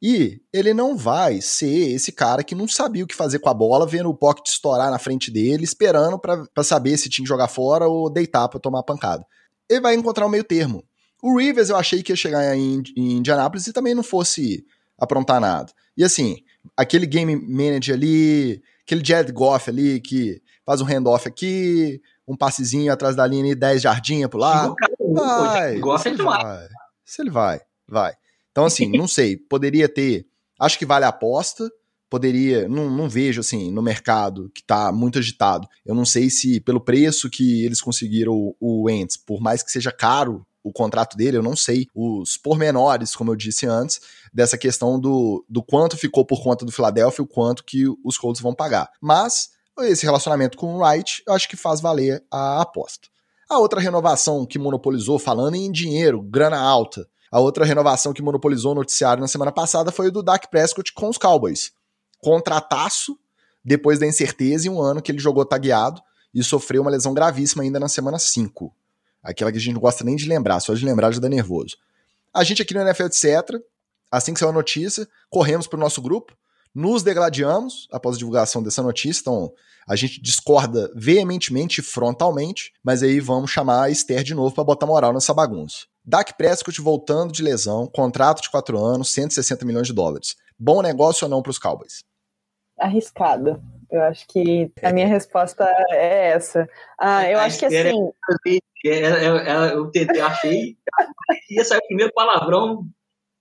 Speaker 1: E ele não vai ser esse cara que não sabia o que fazer com a bola, vendo o pocket estourar na frente dele, esperando para saber se tinha que jogar fora ou deitar para tomar pancada. Ele vai encontrar o um meio termo. O Rivers eu achei que ia chegar em, em Indianápolis e também não fosse aprontar nada. E assim, aquele game manager ali, aquele Jared Goff ali que faz um handoff aqui, um passezinho atrás da linha e 10 jardinhas pro lado. Vai,
Speaker 2: Goff
Speaker 1: se ele
Speaker 2: demais.
Speaker 1: vai, se ele vai, vai. Então, assim, não sei, poderia ter. Acho que vale a aposta. Poderia, não, não vejo assim no mercado que tá muito agitado. Eu não sei se pelo preço que eles conseguiram o, o Wentz, por mais que seja caro o contrato dele, eu não sei os pormenores, como eu disse antes, dessa questão do, do quanto ficou por conta do Philadelphia o quanto que os Colts vão pagar. Mas esse relacionamento com o Wright, eu acho que faz valer a aposta. A outra renovação que monopolizou, falando em dinheiro, grana alta, a outra renovação que monopolizou o noticiário na semana passada foi o do Dak Prescott com os Cowboys. Contrataço, depois da incerteza e um ano que ele jogou tagueado e sofreu uma lesão gravíssima ainda na semana 5. Aquela que a gente não gosta nem de lembrar, só de lembrar já dá nervoso. A gente aqui no NFL Etc., assim que saiu a notícia, corremos para o nosso grupo, nos degladiamos após a divulgação dessa notícia, então a gente discorda veementemente e frontalmente, mas aí vamos chamar a Esther de novo para botar moral nessa bagunça. Dak Prescott voltando de lesão, contrato de 4 anos, 160 milhões de dólares. Bom negócio ou não para os Cowboys?
Speaker 4: Arriscado. Eu acho que a minha resposta é essa. Ah, eu
Speaker 2: A
Speaker 4: acho que
Speaker 2: é-
Speaker 4: assim.
Speaker 2: Eu tentei, achei. Ia sair o primeiro palavrão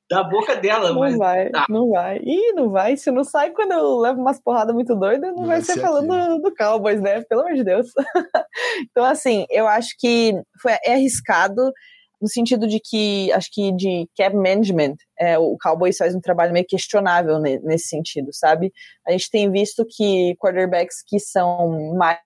Speaker 2: da boca dela,
Speaker 4: Não
Speaker 2: mas
Speaker 4: vai,
Speaker 2: tá.
Speaker 4: não vai. Ih, não vai. Se não sai quando eu levo umas porradas muito doidas, não,
Speaker 1: Não
Speaker 4: vai ser
Speaker 1: ser
Speaker 4: falando
Speaker 1: aqui.
Speaker 4: do, do Cowboys, né? Pelo amor de Deus. então, assim, eu acho que foi, é arriscado no sentido de que, acho que de cap management, é, o Cowboys faz um trabalho meio questionável ne- nesse sentido, sabe? A gente tem visto que quarterbacks que são mais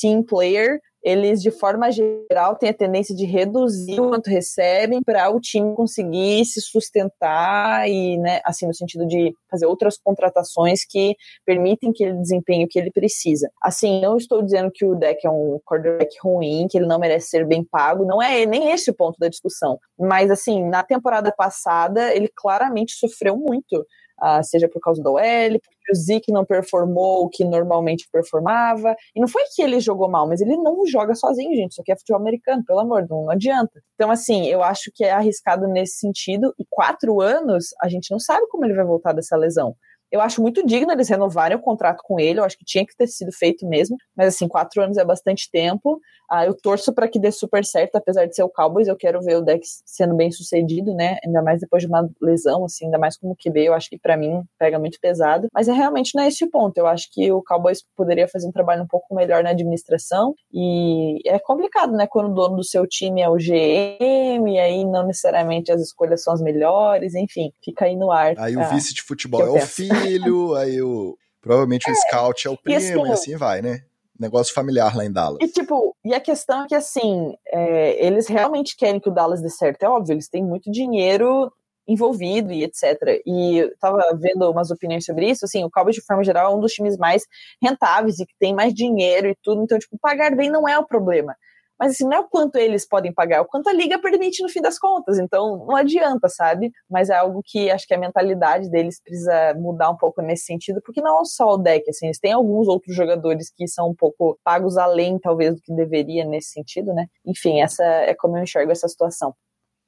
Speaker 4: team player, eles de forma geral têm a tendência de reduzir o quanto recebem para o time conseguir se sustentar e, né, assim, no sentido de fazer outras contratações que permitem que ele desempenhe o que ele precisa. Assim, não estou dizendo que o deck é um quarterback ruim, que ele não merece ser bem pago, não é nem esse o ponto da discussão. Mas, assim, na temporada passada, ele claramente sofreu muito. Ah, seja por causa do OL, porque o Zeke não performou o que normalmente performava. E não foi que ele jogou mal, mas ele não joga sozinho, gente. Isso aqui é futebol americano, pelo amor, não, não adianta. Então, assim, eu acho que é arriscado nesse sentido. E quatro anos, a gente não sabe como ele vai voltar dessa lesão. Eu acho muito digno eles renovarem o contrato com ele. Eu acho que tinha que ter sido feito mesmo. Mas, assim, quatro anos é bastante tempo. Ah, eu torço para que dê super certo, apesar de ser o Cowboys. Eu quero ver o Dex sendo bem sucedido, né? Ainda mais depois de uma lesão, assim, ainda mais como QB. Eu acho que para mim pega muito pesado. Mas é realmente não é esse o ponto. Eu acho que o Cowboys poderia fazer um trabalho um pouco melhor na administração. E é complicado, né? Quando o dono do seu time é o GM, e aí não necessariamente as escolhas são as melhores. Enfim, fica aí no ar.
Speaker 1: Aí o
Speaker 4: Ah,
Speaker 1: vice de futebol é o
Speaker 4: penso.
Speaker 1: filho, aí o. Provavelmente o scout é o primo,
Speaker 4: assim,
Speaker 1: e assim vai, né? Negócio familiar lá em Dallas.
Speaker 4: E tipo, e a questão é que assim, é, eles realmente querem que o Dallas dê certo, é óbvio, eles têm muito dinheiro envolvido e etc. E eu tava vendo umas opiniões sobre isso, assim, o Cowboys de forma geral é um dos times mais rentáveis e que tem mais dinheiro e tudo, então tipo, pagar bem não é o problema. Mas assim, não é o quanto eles podem pagar, é o quanto a liga permite no fim das contas. Então, não adianta, sabe? Mas é algo que acho que a mentalidade deles precisa mudar um pouco nesse sentido, porque não é só o deck, assim, eles têm alguns outros jogadores que são um pouco pagos além, talvez, do que deveria nesse sentido, né? Enfim, essa é como eu enxergo essa situação.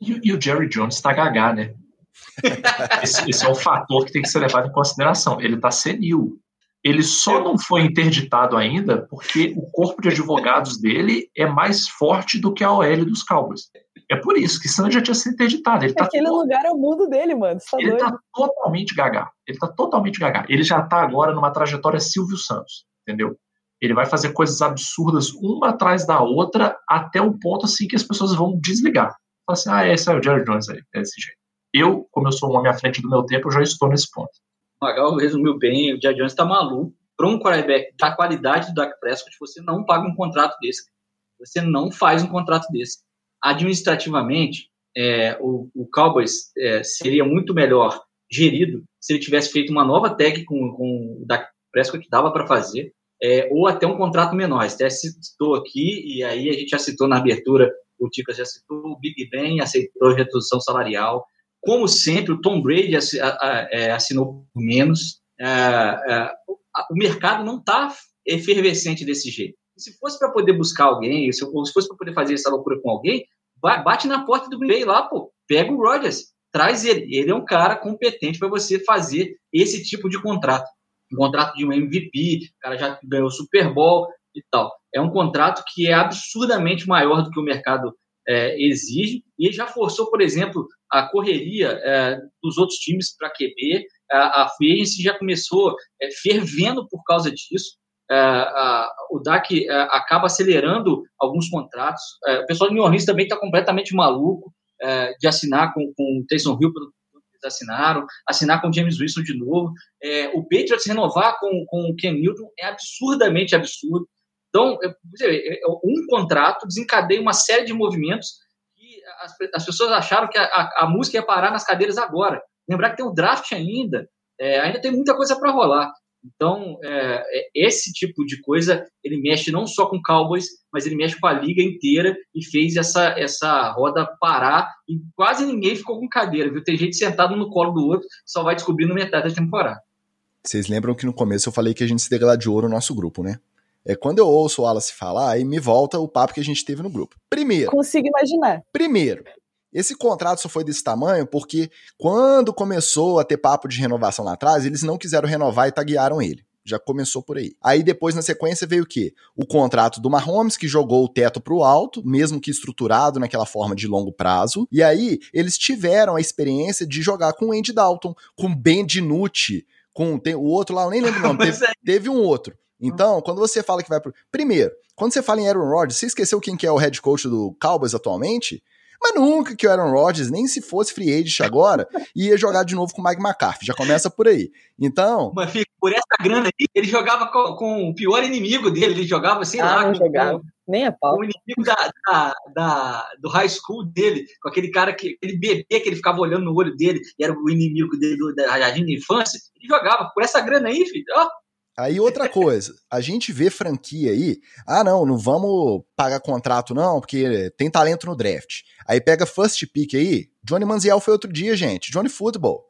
Speaker 3: E, e o Jerry Jones tá gagá, né? esse, esse é um fator que tem que ser levado em consideração. Ele tá senil. Ele só não foi interditado ainda porque o corpo de advogados dele é mais forte do que a OL dos Cowboys. É por isso que ele já tinha sido interditado. Ele tá,
Speaker 4: Aquele lugar é o mundo dele, mano. Tá
Speaker 3: ele
Speaker 4: doido?
Speaker 3: tá totalmente gagá. Ele tá totalmente gagá. Ele já tá agora numa trajetória Silvio Santos, entendeu? Ele vai fazer coisas absurdas uma atrás da outra até um ponto assim que as pessoas vão desligar. Fala assim, ah, esse é o Jerry Jones aí, é desse jeito. Eu, como eu sou um homem à frente do meu tempo, eu já estou nesse ponto.
Speaker 2: Magal resumiu bem, o Jair Jones tá maluco. Para um quarterback da qualidade do Dak Prescott, você não paga um contrato desse. Você não faz um contrato desse. Administrativamente, é, o, o Cowboys é, seria muito melhor gerido se ele tivesse feito uma nova tag com, com o Dak Prescott que dava para fazer, é, ou até um contrato menor. Até citou aqui, e aí a gente já citou na abertura, o Ticas já citou, o Big Ben aceitou redução salarial. Como sempre, o Tom Brady é, assinou por menos. É, é, o mercado não está efervescente desse jeito. Se fosse para poder buscar alguém, se, fosse para poder fazer essa loucura com alguém, bate na porta do Green Bay lá, pô. Pega o Rodgers. traz ele. Ele é um cara competente para você fazer esse tipo de contrato. Um contrato de um MVP, o cara já ganhou Super Bowl e tal. É um contrato que é absurdamente maior do que o mercado é, exige, e ele já forçou, por exemplo, a correria é, dos outros times para QB. A, a Free Agency já começou é, fervendo por causa disso. É, a, o DAC é, acaba acelerando alguns contratos. É, o pessoal de New Orleans também está completamente maluco de assinar com, com o Taysom Hill pelo eles assinaram, assinar com o James Wilson de novo. o Patriots renovar com, com o Ken Newton é absurdamente absurdo. Então, um contrato desencadeia uma série de movimentos que as, as pessoas acharam que a, a, a, música ia parar nas cadeiras agora. Lembrar que tem o draft ainda, é, ainda tem muita coisa para rolar. Então, é, é, esse tipo de coisa, ele mexe não só com Cowboys, mas ele mexe com a liga inteira e fez essa, essa roda parar e quase ninguém ficou com cadeira, viu? Tem gente sentado no colo do outro, só vai descobrir no metade da temporada.
Speaker 1: Vocês lembram que no começo eu falei que a gente se degladiou no nosso grupo, né? É, quando eu ouço o Wallace falar, aí me volta o papo que a gente teve no grupo. Primeiro.
Speaker 4: Consigo imaginar.
Speaker 1: Primeiro, esse contrato só foi desse tamanho porque quando começou a ter papo de renovação lá atrás, eles não quiseram renovar e taguearam ele. Já começou por aí. Aí depois, na sequência, veio o quê? O contrato do Mahomes, que jogou o teto pro alto, mesmo que estruturado naquela forma de longo prazo. E aí, eles tiveram a experiência de jogar com o Andy Dalton, com Ben DiNucci, com tem, o outro lá, eu nem lembro o nome, teve, é. teve um outro. Então, quando você fala que vai pro. Primeiro, quando você fala em Aaron Rodgers, você esqueceu quem que é o head coach do Cowboys atualmente? Mas nunca que o Aaron Rodgers, nem se fosse free agent agora, ia jogar de novo com o Mike McCarthy. Já começa por aí. Então.
Speaker 2: Mas fica por essa grana aí, ele jogava com, com, o pior inimigo dele. Ele jogava, sei ah, lá.
Speaker 4: Não jogava. Com, nem a pau.
Speaker 2: O inimigo da, da, da, do high school dele, com aquele cara, que, aquele bebê que ele ficava olhando no olho dele, e era o inimigo dele da jardim de infância. Ele jogava por essa grana aí, filho. Ó,
Speaker 1: Aí outra coisa, a gente vê franquia aí, ah não, não vamos pagar contrato não, porque tem talento no draft. Aí pega first pick aí, Johnny Manziel foi outro dia, gente, Johnny Football.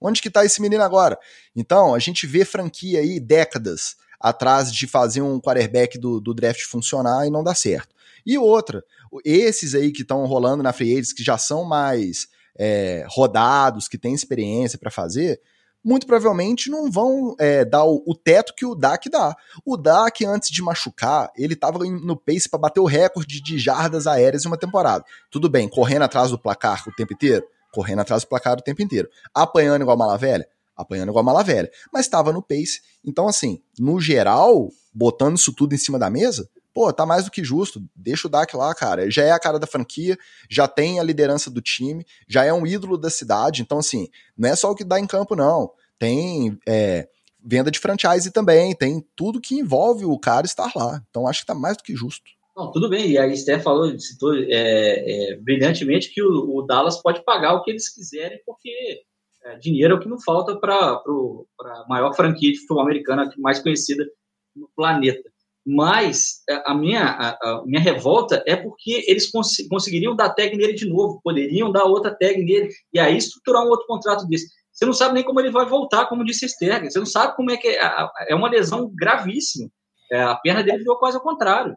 Speaker 1: Onde que tá esse menino agora? Então, a gente vê franquia aí décadas atrás de fazer um quarterback do, do draft funcionar e não dá certo. E outra, esses aí que estão rolando na free agents, que já são mais é, rodados, que têm experiência para fazer, muito provavelmente não vão é, dar o, o, teto que o Dak dá. O Dak, antes de machucar, ele estava no pace para bater o recorde de jardas aéreas em uma temporada. Tudo bem, correndo atrás do placar o tempo inteiro? Correndo atrás do placar o tempo inteiro. Apanhando igual mala velha? Apanhando igual mala velha. Mas estava no pace. Então, assim, no geral, botando isso tudo em cima da mesa, pô, tá mais do que justo. Deixa o Dak lá, cara. Já é a cara da franquia, já tem a liderança do time, já é um ídolo da cidade. Então, assim, não é só o que dá em campo, não. Tem é, venda de franchise também, tem tudo que envolve o cara estar lá. Então, acho que tá mais do que justo.
Speaker 2: Não, tudo bem, e a Esther falou, citou é, é, brilhantemente que o, o, Dallas pode pagar o que eles quiserem, porque é, dinheiro é o que não falta para a maior franquia de futebol americana mais conhecida no planeta. Mas é, a minha, a, a minha revolta é porque eles cons conseguiriam dar tag nele de novo, poderiam dar outra tag nele, e aí estruturar um outro contrato desse. Você não sabe nem como ele vai voltar, como disse Esther. Você não sabe como é que é. É uma lesão gravíssima. É, a perna dele virou quase ao contrário.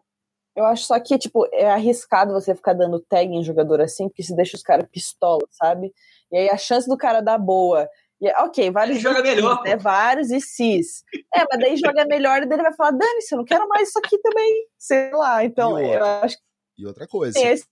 Speaker 4: Eu acho só que, tipo, é arriscado você ficar dando tag em jogador assim, porque se deixa os caras pistola, sabe? E aí a chance do cara dar boa ok, vários.
Speaker 2: Ele joga melhor.
Speaker 4: Né? Vários e cis. É, mas daí joga melhor e daí ele vai falar: dane-se, eu não quero mais isso aqui também. Sei lá. Então, eu acho que.
Speaker 1: E outra coisa.
Speaker 4: Tem esse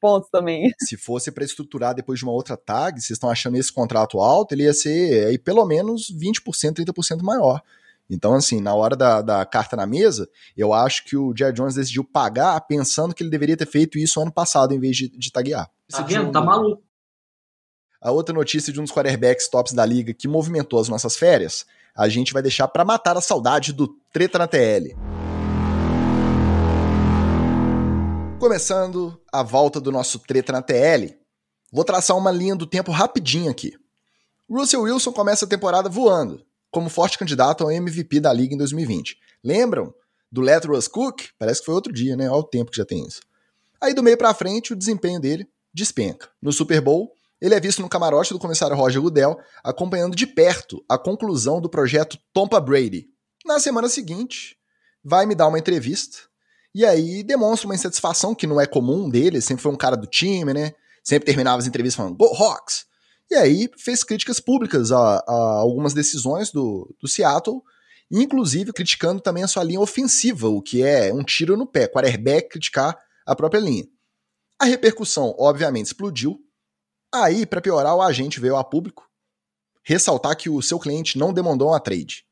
Speaker 4: ponto também.
Speaker 1: Se fosse para estruturar depois de uma outra tag, vocês estão achando esse contrato alto, ele ia ser aí, pelo menos 20%, 30% maior. Então, assim, na hora da, da carta na mesa, eu acho que o Jerry Jones decidiu pagar pensando que ele deveria ter feito isso ano passado em vez de, de taguear.
Speaker 2: Tá vendo? Tá maluco.
Speaker 1: A outra notícia de um dos quarterbacks tops da liga que movimentou as nossas férias, a gente vai deixar para matar a saudade do Treta na TL. Começando a volta do nosso Treta na TL, vou traçar uma linha do tempo rapidinho aqui. Russell Wilson começa a temporada voando, como forte candidato ao MVP da liga em 2020. Lembram do Let Russ Cook? Parece que foi outro dia, né? Olha o tempo que já tem isso. Aí do meio para frente, o desempenho dele despenca. No Super Bowl, ele é visto no camarote do comissário Roger Goodell, acompanhando de perto a conclusão do projeto Tompa Brady. Na semana seguinte, vai me dar uma entrevista e aí demonstra uma insatisfação que não é comum dele, sempre foi um cara do time, né? Sempre terminava as entrevistas falando Go Hawks! E aí fez críticas públicas a, a algumas decisões do, do Seattle, inclusive criticando também a sua linha ofensiva, o que é um tiro no pé, quarterback criticar a própria linha. A repercussão, obviamente, explodiu. Aí, para piorar, o agente veio a público ressaltar que o seu cliente não demandou uma trade.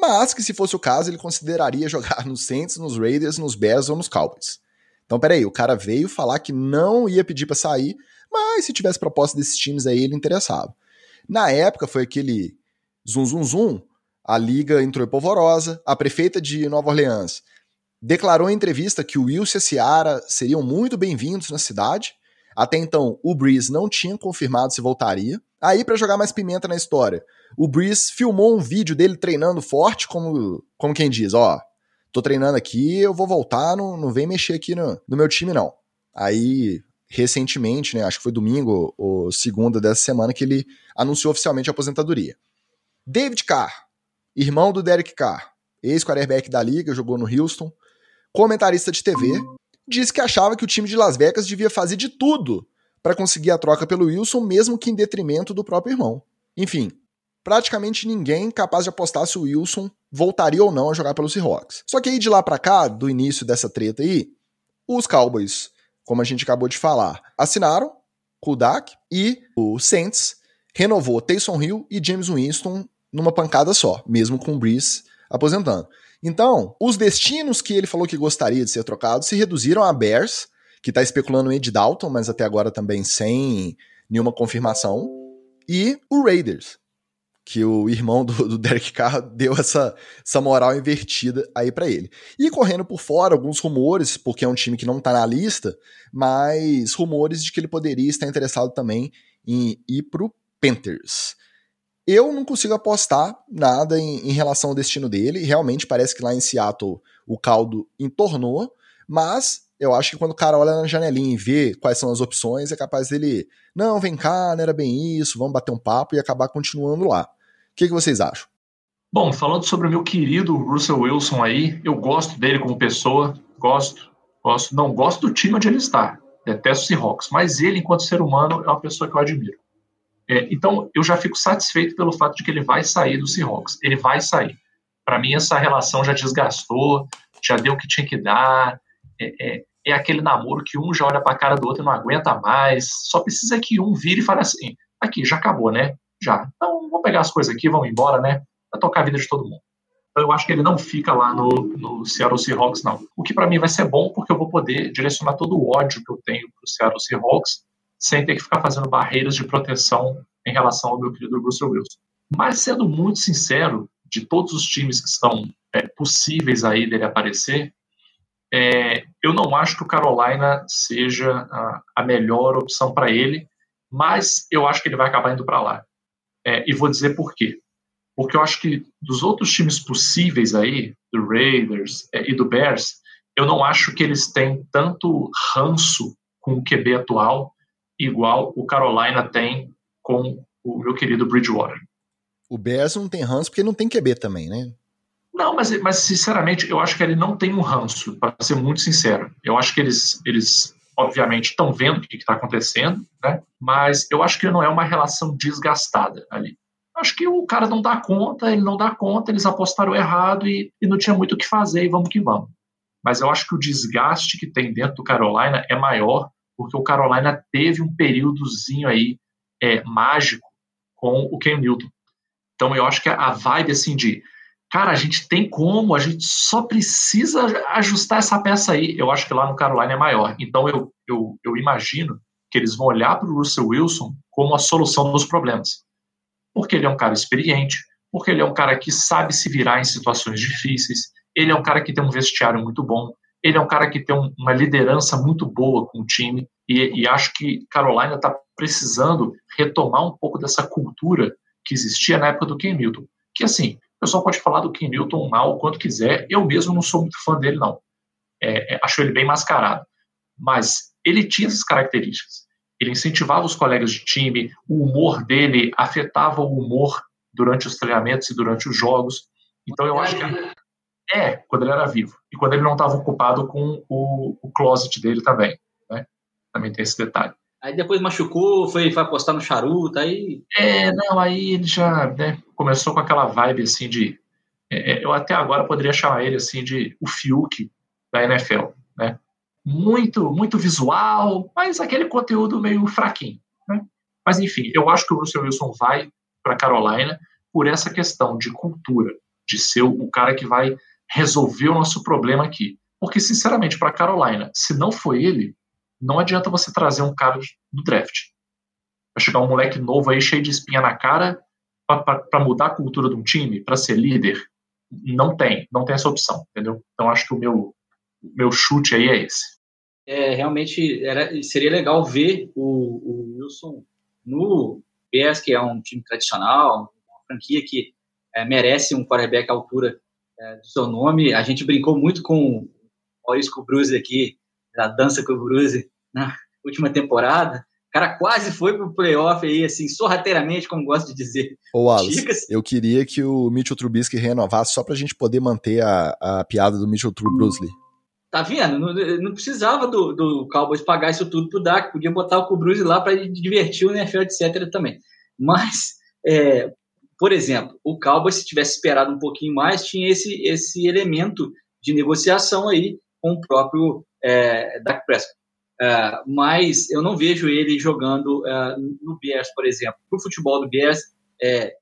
Speaker 1: Mas que se fosse o caso, ele consideraria jogar nos Saints, nos Raiders, nos Bears ou nos Cowboys. Então, peraí, o cara veio falar que não ia pedir para sair, mas se tivesse proposta desses times aí, ele interessava. Na época foi aquele zum zum zum, a liga entrou em polvorosa, a prefeita de Nova Orleans declarou em entrevista que o Wilson e a Ciara seriam muito bem-vindos na cidade. Até então, o Breeze não tinha confirmado se voltaria. Aí, para jogar mais pimenta na história, o Breeze filmou um vídeo dele treinando forte, como, como quem diz, ó, tô treinando aqui, eu vou voltar, não, não vem mexer aqui no, no meu time, não. Aí, recentemente, né, acho que foi domingo ou segunda dessa semana, que ele anunciou oficialmente a aposentadoria. David Carr, irmão do Derek Carr, ex-quarterback da liga, jogou no Houston, comentarista de TV, disse que achava que o time de Las Vegas devia fazer de tudo para conseguir a troca pelo Wilson, mesmo que em detrimento do próprio irmão. Enfim, praticamente ninguém capaz de apostar se o Wilson voltaria ou não a jogar pelo Seahawks. Só que aí de lá para cá, do início dessa treta aí, os Cowboys, como a gente acabou de falar, assinaram com o Dak e o Saints renovou Taysom Hill e James Winston numa pancada só, mesmo com o Breeze aposentando. Então, os destinos que ele falou que gostaria de ser trocado se reduziram a Bears, que está especulando o Ed Dalton, mas até agora também sem nenhuma confirmação, e o Raiders, que o irmão do, do Derek Carr deu essa, essa moral invertida aí para ele. E correndo por fora alguns rumores, porque é um time que não tá na lista, mas rumores de que ele poderia estar interessado também em ir pro Panthers. Eu não consigo apostar nada em, em, relação ao destino dele. Realmente parece que lá em Seattle o caldo entornou, mas eu acho que quando o cara olha na janelinha e vê quais são as opções, é capaz dele, não, vem cá, não era bem isso, vamos bater um papo e acabar continuando lá. O que, que vocês acham?
Speaker 3: Bom, falando sobre o meu querido Russell Wilson aí, eu gosto dele como pessoa, gosto, gosto, não gosto do time onde ele está, detesto o Seahawks, mas ele, enquanto ser humano, é uma pessoa que eu admiro. É, então, eu já fico satisfeito pelo fato de que ele vai sair do Seahawks. Ele vai sair. Para mim, essa relação já desgastou, já deu o que tinha que dar. É, é, é aquele namoro que um já olha para a cara do outro e não aguenta mais. Só precisa que um vire e fale assim: aqui, já acabou, né? Já. Então, vamos pegar as coisas aqui, vamos embora, né? Vai tocar a vida de todo mundo. Então, eu acho que ele não fica lá no, no Seattle Seahawks, não. O que para mim vai ser bom, porque eu vou poder direcionar todo o ódio que eu tenho para o Seattle Seahawks sem ter que ficar fazendo barreiras de proteção em relação ao meu querido Russell Wilson. Mas, sendo muito sincero, de todos os times que estão é, possíveis aí dele aparecer, é, eu não acho que o Carolina seja a, a melhor opção para ele, mas eu acho que ele vai acabar indo para lá. É, e vou dizer por quê. Porque eu acho que dos outros times possíveis aí, do Raiders é, e do Bears, eu não acho que eles têm tanto ranço com o QB atual igual o Carolina tem com o meu querido Bridgewater.
Speaker 1: O Bears não tem ranço porque não tem QB também, né?
Speaker 3: Não, mas, mas sinceramente, eu acho que ele não tem um ranço, para ser muito sincero. Eu acho que eles, eles obviamente, estão vendo o que está acontecendo, né? mas eu acho que não é uma relação desgastada ali. Acho que o cara não dá conta, ele não dá conta, eles apostaram errado e, e não tinha muito o que fazer e vamos que vamos. Mas eu acho que o desgaste que tem dentro do Carolina é maior porque o Carolina teve um períodozinho aí é, mágico com o Ken Newton. Então eu acho que a vibe assim de cara, a gente tem como, a gente só precisa ajustar essa peça aí. Eu acho que lá no Carolina é maior. Então eu, eu, eu imagino que eles vão olhar para o Russell Wilson como a solução dos problemas. Porque ele é um cara experiente, porque ele é um cara que sabe se virar em situações difíceis, ele é um cara que tem um vestiário muito bom, ele é um cara que tem um, uma liderança muito boa com o time e, e acho que Carolina está precisando retomar um pouco dessa cultura que existia na época do Ken Newton. Que assim, o pessoal pode falar do Ken Newton mal quanto quiser, eu mesmo não sou muito fã dele, não. É, é, acho ele bem mascarado. Mas ele tinha essas características. Ele incentivava os colegas de time, o humor dele afetava o humor durante os treinamentos e durante os jogos. Então eu acho que é, quando ele era vivo. E quando ele não estava ocupado com o, o closet dele também. Né? Também tem esse detalhe.
Speaker 2: Aí depois machucou, foi, foi apostar no charuto, aí.
Speaker 3: É, não, aí ele já né, começou com aquela vibe assim de. É, é eu até agora poderia chamar ele assim de o Fiuk da NFL, né? Muito, muito visual, mas aquele conteúdo meio fraquinho, né? Mas enfim, eu acho que o Russell Wilson vai para Carolina por essa questão de cultura, de ser o cara que vai resolver o nosso problema aqui. Porque, sinceramente, para Carolina, se não foi ele, não adianta você trazer um cara do draft. Vai chegar um moleque novo aí, cheio de espinha na cara, para mudar a cultura de um time, para ser líder. Não tem, não tem essa opção, entendeu? Então acho que o meu, meu chute aí é esse.
Speaker 2: É, realmente era, seria legal ver o, o Wilson no Bears, que é um time tradicional, uma franquia que é, merece um quarterback à altura é, do seu nome. A gente brincou muito com o Maurício Bruce aqui, da dança com o Bruce na última temporada. O cara quase foi pro playoff aí, assim, sorrateiramente, como gosto de dizer.
Speaker 1: Ô, Wallace, eu queria que o Mitchell Trubisky renovasse só pra gente poder manter a, a piada do Mitchell Trubisky.
Speaker 2: Tá vendo? Não, não, precisava do, do Cowboys pagar isso tudo pro Dak, podia botar o Kubruse lá para divertir o NFL, etc. também. Mas, é, por exemplo, o Cowboys, se tivesse esperado um pouquinho mais, tinha esse, esse elemento de negociação aí com o próprio é, Dak Prescott. É, mas eu não vejo ele jogando é, no Bears, por exemplo. Para o futebol do Bears, é,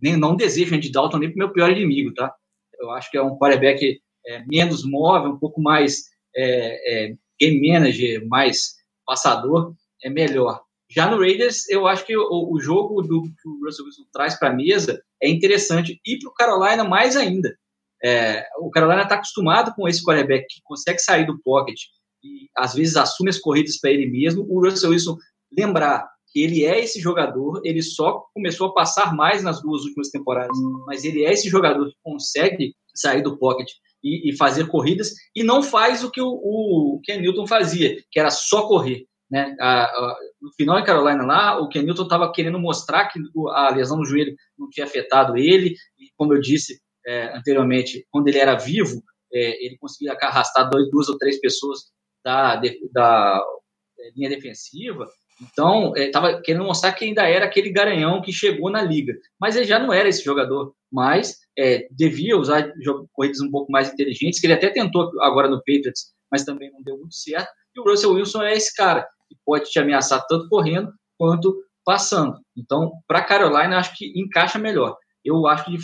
Speaker 2: nem, não desejo Andy Dalton nem para o meu pior inimigo, tá? Eu acho que é um quarterback é, menos móvel, um pouco mais é, game manager, mais passador, é melhor. Já no Raiders, eu acho que o, o jogo do, que o Russell Wilson traz para a mesa é interessante. E para o Carolina, mais ainda. É, o Carolina está acostumado com esse quarterback que consegue sair do pocket e às vezes assume as corridas para ele mesmo. O Russell Wilson lembrar que ele é esse jogador, ele só começou a passar mais nas duas últimas temporadas, mas ele é esse jogador que consegue sair do pocket e, fazer corridas e não faz o que o, o Ken Newton fazia, que era só correr. Né? A, a, no final em Carolina lá, o Ken Newton estava querendo mostrar que a lesão no joelho não tinha afetado ele, e como eu disse é, anteriormente, quando ele era vivo, é, ele conseguia arrastar dois, duas ou três pessoas da, da é, linha defensiva. Então, estava é, querendo mostrar que ainda era aquele garanhão que chegou na liga. Mas ele já não era esse jogador. Mas é, devia usar corridas um pouco mais inteligentes, que ele até tentou agora no Patriots, mas também não deu muito certo. E o Russell Wilson é esse cara que pode te ameaçar tanto correndo quanto passando. Então, para Carolina, acho que encaixa melhor. Eu acho que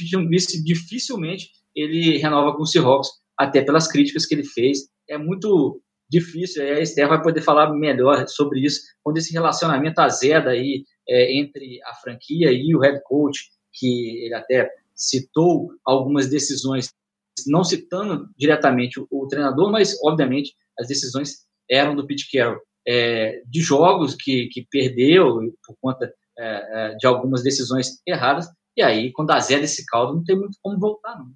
Speaker 2: dificilmente ele renova com o Seahawks, até pelas críticas que ele fez. É muito difícil, a Esther vai poder falar melhor sobre isso, quando esse relacionamento azeda aí é, entre a franquia e o head coach, que ele até citou algumas decisões, não citando diretamente o, o treinador, mas obviamente as decisões eram do Pete Carroll é, de jogos que, que perdeu por conta é, é, de algumas decisões erradas. E aí, quando azeda esse caldo, não tem muito como voltar, não.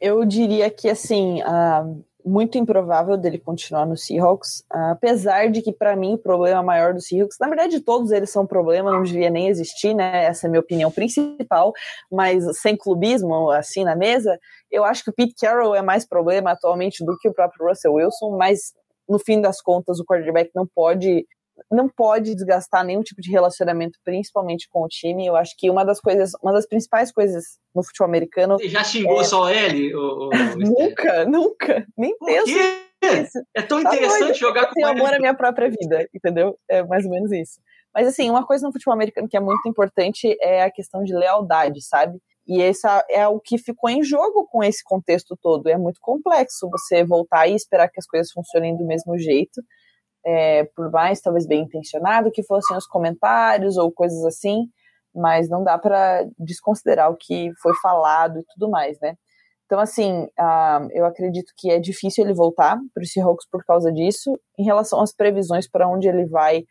Speaker 4: Eu diria que, assim, uh, muito improvável dele continuar no Seahawks, uh, apesar de que, para mim, o problema maior do Seahawks, na verdade, todos eles são problema, não devia nem existir, né? Essa é a minha opinião principal, mas sem clubismo, assim, na mesa, eu acho que o Pete Carroll é mais problema atualmente do que o próprio Russell Wilson, mas no fim das contas, o quarterback não pode não pode desgastar nenhum tipo de relacionamento, principalmente com o time. Eu acho que uma das coisas, uma das principais coisas no futebol americano.
Speaker 2: Você já xingou é... só ele?
Speaker 4: Ou, ou, nunca, nunca. Nem Por penso.
Speaker 2: Quê? É tão tá interessante jogar com
Speaker 4: ele. amor à minha própria vida, entendeu? É mais ou menos isso. Mas assim, uma coisa no futebol americano que é muito importante é a questão de lealdade, sabe? E essa é o que ficou em jogo com esse contexto todo. É muito complexo você voltar e esperar que as coisas funcionem do mesmo jeito, é, por mais talvez bem intencionado que fossem os comentários ou coisas assim, mas não dá para desconsiderar o que foi falado e tudo mais, né? Então, assim, uh, eu acredito que é difícil ele voltar para o Seahawks por causa disso. Em relação às previsões para onde ele vai,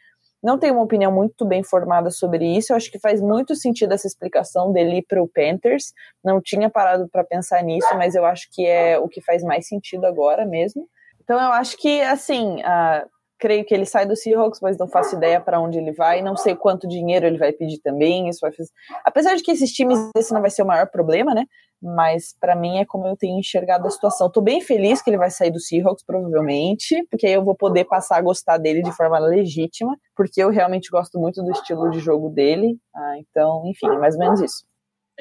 Speaker 4: não tenho uma opinião muito bem formada sobre isso. Eu acho que faz muito sentido essa explicação dele para o Panthers. Não tinha parado para pensar nisso, mas eu acho que é o que faz mais sentido agora mesmo. Então eu acho que, assim, uh, creio que ele sai do Seahawks, mas não faço ideia para onde ele vai. Não sei quanto dinheiro ele vai pedir também. Isso vai fazer... Apesar de que esses times, esse não vai ser o maior problema, né? Mas para mim é como eu tenho enxergado a situação. Tô bem feliz que ele vai sair do Seahawks, provavelmente, porque aí eu vou poder passar a gostar dele de forma legítima, porque eu realmente gosto muito do estilo de jogo dele. Ah, então, enfim, é mais ou menos isso.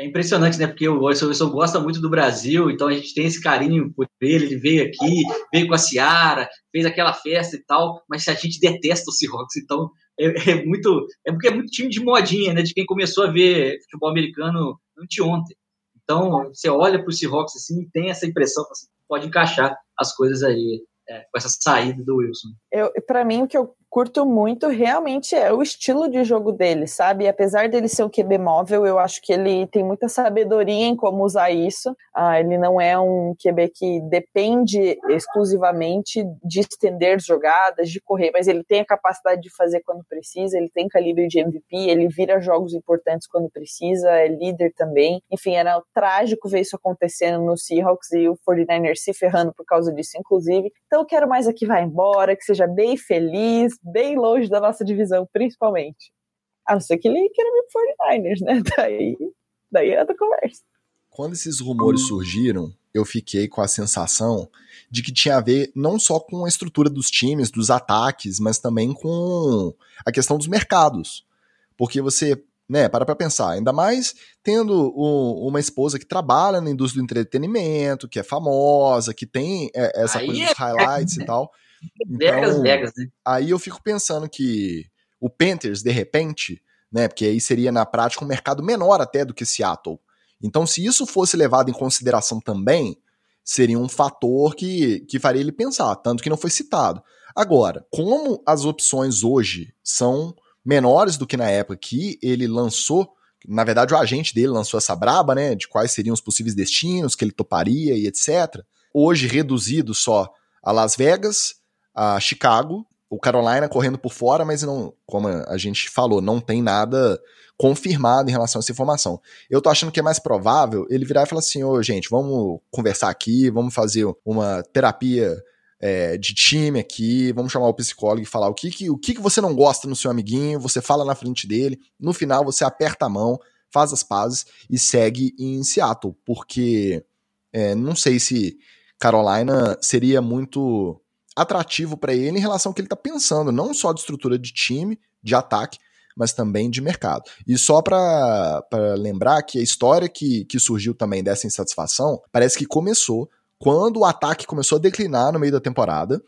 Speaker 2: É impressionante, né? Porque o Wilson gosta muito do Brasil, então a gente tem esse carinho por ele. Ele veio aqui, veio com a Ciara, fez aquela festa e tal, mas a gente detesta o Seahawks, então é, é, muito. É porque é muito time de modinha, né? De quem começou a ver futebol americano anteontem. Então, você olha para o Seahawks assim e tem essa impressão, assim, pode encaixar as coisas aí é, com essa saída do Wilson.
Speaker 4: Para mim, o que eu curto muito realmente é o estilo de jogo dele, sabe? Apesar dele ser um QB móvel, eu acho que ele tem muita sabedoria em como usar isso. Ah, ele não é um QB que depende exclusivamente de estender jogadas, de correr, mas ele tem a capacidade de fazer quando precisa, ele tem calibre de MVP, ele vira jogos importantes quando precisa, é líder também. Enfim, era trágico ver isso acontecendo no Seahawks e o 49ers se ferrando por causa disso, inclusive. Então eu quero mais aqui vai embora, que seja bem feliz, bem longe da nossa divisão, principalmente. A não ser que ele queira vir pro 49ers, né? Daí, daí é outra conversa.
Speaker 1: Quando esses rumores surgiram, eu fiquei com a sensação de que tinha a ver não só com a estrutura dos times, dos ataques, mas também com a questão dos mercados. Porque você, né, para pra pensar, ainda mais tendo um, uma esposa que trabalha na indústria do entretenimento, que é famosa, que tem é, essa Aí coisa é... dos highlights e tal.
Speaker 2: Vegas, então, Vegas, né?
Speaker 1: Aí eu fico pensando que o Panthers, de repente, né? Porque aí seria na prática um mercado menor até do que Seattle. Então, se isso fosse levado em consideração também, seria um fator que, que faria ele pensar, tanto que não foi citado. Agora, como as opções hoje são menores do que na época que ele lançou, na verdade o agente dele lançou essa braba, né, de quais seriam os possíveis destinos que ele toparia e etc. Hoje reduzido só a Las Vegas, a Chicago, o Carolina correndo por fora, mas não, como a gente falou, não tem nada confirmado em relação a essa informação. Eu tô achando que é mais provável ele virar e falar assim, ô gente, vamos conversar aqui, vamos fazer uma terapia é, de time aqui, vamos chamar o psicólogo e falar o que, que, o que, que você não gosta no seu amiguinho, você fala na frente dele, no final você aperta a mão, faz as pazes e segue em Seattle, porque é, não sei se Carolina seria muito atrativo para ele em relação ao que ele está pensando, não só de estrutura de time, de ataque, mas também de mercado. E só para lembrar que a história que, que surgiu também dessa insatisfação parece que começou quando o ataque começou a declinar no meio da temporada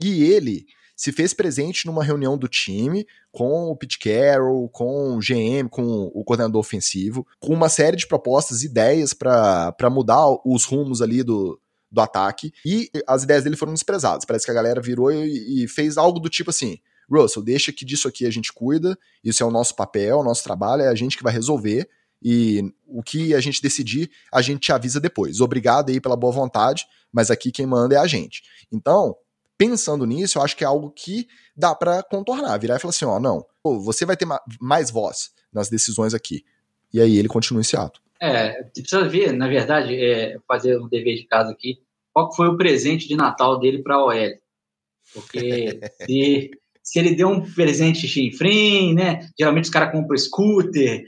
Speaker 1: e ele se fez presente numa reunião do time com o Pete Carroll, com o GM, com o coordenador ofensivo, com uma série de propostas, ideias para mudar os rumos ali do, do ataque, e as ideias dele foram desprezadas. Parece que a galera virou e, e fez algo do tipo assim: Russell, deixa que disso aqui a gente cuida, isso é o nosso papel, o nosso trabalho, é a gente que vai resolver, e o que a gente decidir, a gente te avisa depois. Obrigado aí pela boa vontade, mas aqui quem manda é a gente. Então, pensando nisso, eu acho que é algo que dá para contornar, virar e falar assim, ó, não, você vai ter mais voz nas decisões aqui. E aí ele continua esse ato.
Speaker 2: É, precisa ver, na verdade, é, fazer um dever de casa aqui, qual foi o presente de Natal dele para a OL. Porque se, se ele deu um presente chinfrim, né? Geralmente os caras compram scooter,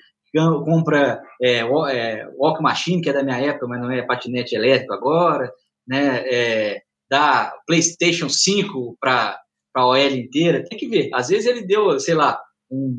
Speaker 2: compra é, é, walk machine, que é da minha época, mas não é patinete elétrico agora, né? É, dá PlayStation 5 para a OL inteira. Tem que ver. Às vezes ele deu, sei lá, um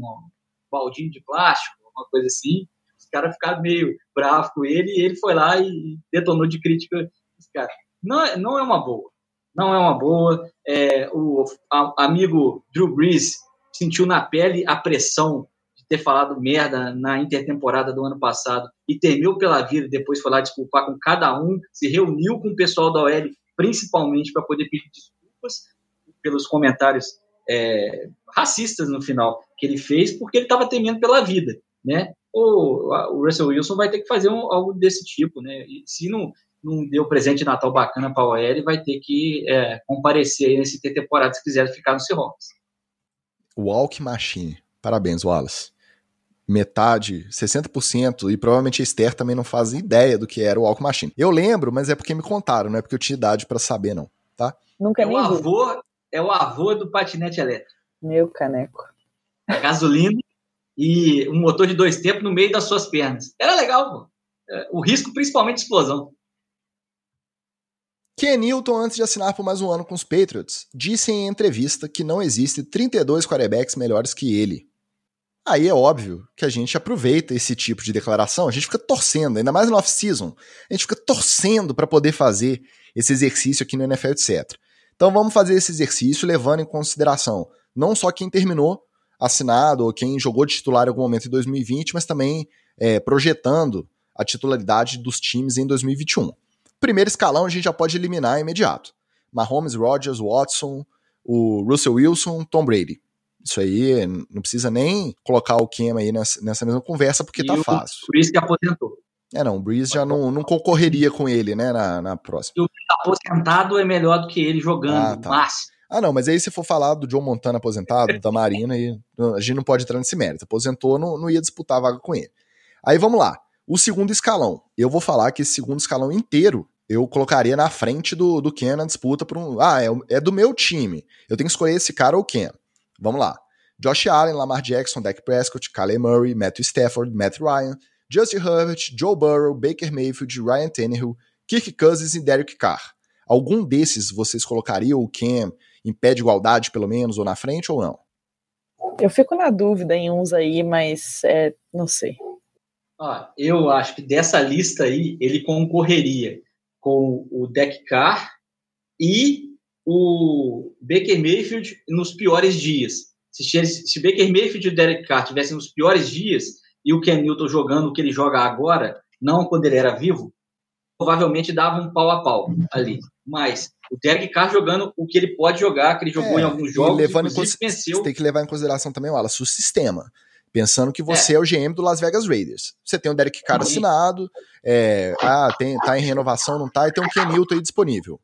Speaker 2: baldinho de plástico, uma coisa assim. Os caras ficaram meio bravos com ele e ele foi lá e detonou de crítica os caras não é, não é uma boa. Não é uma boa. É, o a, amigo Drew Brees sentiu na pele a pressão de ter falado merda na intertemporada do ano passado e temeu pela vida. Depois foi lá desculpar com cada um, se reuniu com o pessoal da OL, principalmente para poder pedir desculpas pelos comentários é, racistas no final que ele fez, porque ele estava temendo pela vida, né? O, o Russell Wilson vai ter que fazer um, algo desse tipo, né? E se não não deu presente de Natal bacana para o OL e vai ter que é, comparecer nesse temporada se quiser ficar no Seahawks.
Speaker 1: Walk Machine. Parabéns, Wallace. Metade, 60%, e provavelmente a Esther também não faz ideia do que era o Walk Machine. Eu lembro, mas é porque me contaram, não é porque eu tinha idade para saber, não, tá?
Speaker 4: Nunca
Speaker 2: é o avô, é o avô do patinete elétrico.
Speaker 4: Meu caneco.
Speaker 2: Gasolina e um motor de dois tempos no meio das suas pernas. Era legal, pô. É, o risco, principalmente de explosão.
Speaker 1: Ken Newton, antes de assinar por mais um ano com os Patriots, disse em entrevista que não existe 32 quarterbacks melhores que ele. Aí é óbvio que a gente aproveita esse tipo de declaração, a gente fica torcendo, ainda mais no off-season, a gente fica torcendo para poder fazer esse exercício aqui no NFL, etc. Então vamos fazer esse exercício levando em consideração não só quem terminou assinado ou quem jogou de titular em algum momento em 2020, mas também é, projetando a titularidade dos times em 2021. Primeiro escalão a gente já pode eliminar imediato. Mahomes, Rodgers, Watson, o Russell Wilson, Tom Brady. Isso aí não precisa nem colocar o Cam aí nessa, nessa mesma conversa, porque e tá fácil.
Speaker 2: O Breeze que aposentou.
Speaker 1: É, não, o Breeze já não, não concorreria com ele, né, na, na próxima.
Speaker 2: E o aposentado é melhor do que ele jogando, ah, tá. máximo.
Speaker 1: Ah, não, mas aí se for falar do John Montana aposentado, da Marina, e a gente não pode entrar nesse mérito. Aposentou, não, não ia disputar a vaga com ele. Aí vamos lá. O segundo escalão. Eu vou falar que esse segundo escalão inteiro eu colocaria na frente do, do Ken na disputa por um. Ah, é, é do meu time. Eu tenho que escolher esse cara ou Ken. Vamos lá. Josh Allen, Lamar Jackson, Dak Prescott, Kyler Murray, Matthew Stafford, Matt Ryan, Justin Herbert, Joe Burrow, Baker Mayfield, Ryan Tannehill, Kirk Cousins e Derek Carr. Algum desses vocês colocariam o Cam em pé de igualdade, pelo menos, ou na frente, ou não?
Speaker 4: Eu fico na dúvida em uns aí, mas é, não sei.
Speaker 2: Ah, eu acho que dessa lista aí, ele concorreria com o Deck Carr e o Baker Mayfield nos piores dias. Se, se Baker Mayfield e o Derek Carr tivessem nos piores dias e o Ken Newton jogando o que ele joga agora, não quando ele era vivo, provavelmente dava um pau a pau ali. Mas o Derek Carr jogando o que ele pode jogar, que ele jogou é, em alguns jogos,
Speaker 1: levando em venceu. Você tem que levar em consideração também, Wallace, o sistema. Pensando que você é. é. o GM do Las Vegas Raiders. Você tem o Derek Carr assinado, é, ah, tem, tá em renovação, não tá, e tem o Ken Newton aí disponível.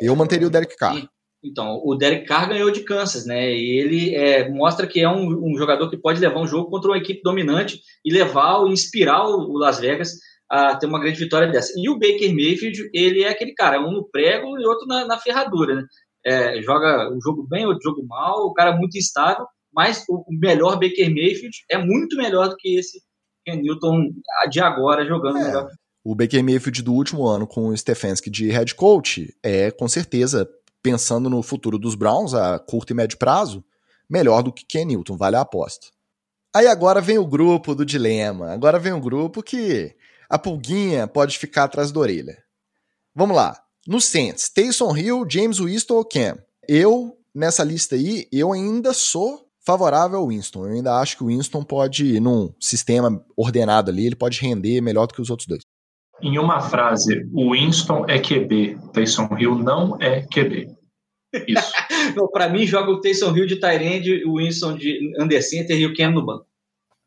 Speaker 1: Eu manteria o Derek Carr.
Speaker 2: Então, o Derek Carr ganhou de Kansas, né? E ele é, mostra que é um, um, jogador que pode levar um jogo contra uma equipe dominante e levar, inspirar o, o Las Vegas a ter uma grande vitória dessa. E o Baker Mayfield, ele é aquele cara, um no prego e outro na, na ferradura, né? É, joga um jogo bem, outro jogo mal, o cara é muito instável, mas o melhor Baker Mayfield é muito melhor do que esse Ken Newton de agora jogando é, melhor.
Speaker 1: O Baker Mayfield do último ano com o Stefanski de head coach é com certeza pensando no futuro dos Browns a curto e médio prazo, melhor do que Ken Newton, vale a aposta. Aí agora vem o grupo do dilema. Agora vem o grupo que a pulguinha pode ficar atrás da orelha. Vamos lá. No Saints, Taysom Hill, James Winston ou Cam? Eu, nessa lista aí, eu ainda sou favorável ao Winston. Eu ainda acho que o Winston pode, num sistema ordenado ali, ele pode render melhor do que os outros dois.
Speaker 3: Em uma frase, o Winston é QB, Taysom Hill não é QB. Isso.
Speaker 2: Para mim, joga o Taysom Hill de Tyrande, o Winston de under center e o Cam no banco.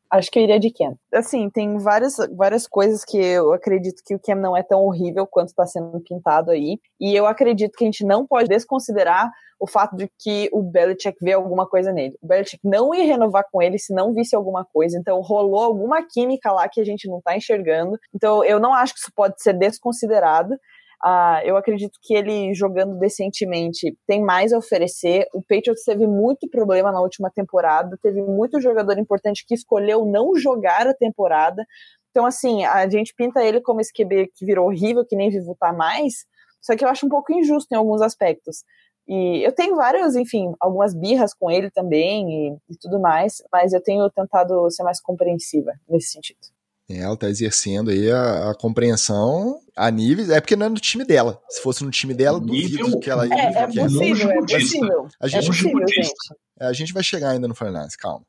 Speaker 4: Acho que eu iria de Cam. Assim, tem várias, várias coisas que eu acredito que o Cam não é tão horrível quanto está sendo pintado aí. E eu acredito que a gente não pode desconsiderar o fato de que o Belichick vê alguma coisa nele. O Belichick não ia renovar com ele se não visse alguma coisa. Então rolou alguma química lá que a gente não está enxergando. Então eu não acho que isso pode ser desconsiderado. Uh, eu acredito que ele jogando decentemente tem mais a oferecer. O Patriots teve muito problema na última temporada, teve muito jogador importante que escolheu não jogar a temporada. Então, assim, a gente pinta ele como esse QB que virou horrível, que nem vivo tá mais, só que eu acho um pouco injusto em alguns aspectos. E eu tenho vários, enfim, algumas birras com ele também e, e tudo mais, mas eu tenho tentado ser mais compreensiva nesse sentido.
Speaker 1: É, ela está exercendo aí a, a, compreensão a níveis. É porque não é no time dela. Se fosse no time dela, duvido que ela
Speaker 4: ia. É, é possível, é possível.
Speaker 1: A gente,
Speaker 4: é possível, gente.
Speaker 1: É, a gente vai chegar ainda no Fortnite, calma.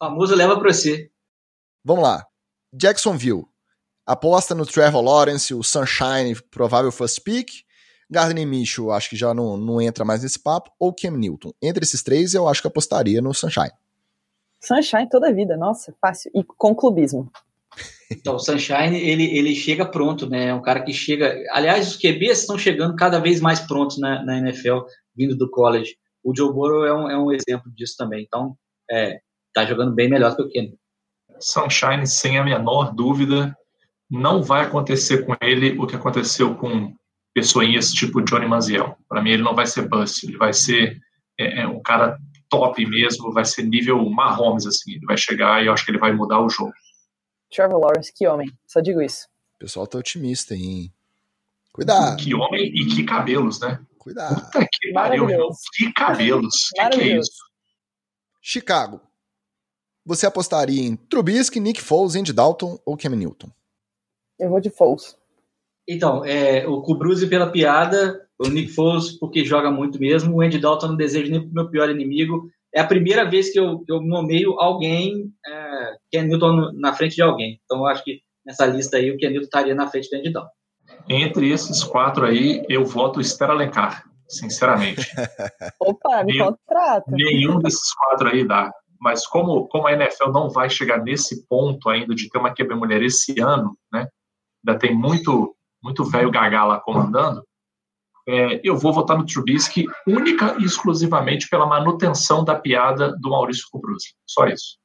Speaker 2: O famoso leva para você.
Speaker 1: Vamos lá. Jacksonville. Aposta no Trevor Lawrence, o Sunshine, provável first pick. Gardner Minshew, acho que já não, não entra mais nesse papo. Ou Cam Newton. Entre esses três, eu acho que apostaria no Sunshine.
Speaker 4: Sunshine toda a vida, nossa, fácil. E com clubismo.
Speaker 2: Então, o Sunshine, ele, ele chega pronto, né? É um cara que chega. Aliás, os QBs estão chegando cada vez mais prontos na, na NFL, vindo do college. O Joe Burrow é um, é um exemplo disso também. Então, é, tá jogando bem melhor que o Kenny.
Speaker 3: Sunshine, sem a menor dúvida, não vai acontecer com ele o que aconteceu com pessoinhas tipo Johnny Manziel. Para mim, ele não vai ser bust, ele vai ser é, é um cara top mesmo, vai ser nível Mahomes, assim, ele vai chegar e eu acho que ele vai mudar o jogo.
Speaker 4: Trevor Lawrence, que homem, só digo isso.
Speaker 1: O pessoal tá otimista, hein? Cuidado.
Speaker 3: Que homem e que cabelos, né?
Speaker 1: Cuidado.
Speaker 3: Puta que pariu, que cabelos. que, que é isso?
Speaker 1: Chicago. Você apostaria em Trubisky, Nick Foles, Andy Dalton ou Cam Newton?
Speaker 4: Eu vou de Foles.
Speaker 2: Então, é, o Kubruse pela piada, o Nick Foles porque joga muito mesmo, o Andy Dalton não desejo nem pro meu pior inimigo. É a primeira vez que eu, eu nomeio alguém, é, Ken Newton na frente de alguém. Então, eu acho que nessa lista aí, o Ken Newton estaria na frente do Andy Dalton.
Speaker 3: Entre esses quatro aí, eu voto Esther Alencar, sinceramente.
Speaker 4: Opa, me
Speaker 3: Nenhum-
Speaker 4: contrata.
Speaker 3: Nenhum desses quatro aí dá. Mas como, como a NFL não vai chegar nesse ponto ainda de ter uma quebra-mulher esse ano, né? Ainda tem muito, muito velho gagá lá comandando. É, eu vou votar no Trubisky única e exclusivamente pela manutenção da piada do Maurício Cubruzzi. Só isso.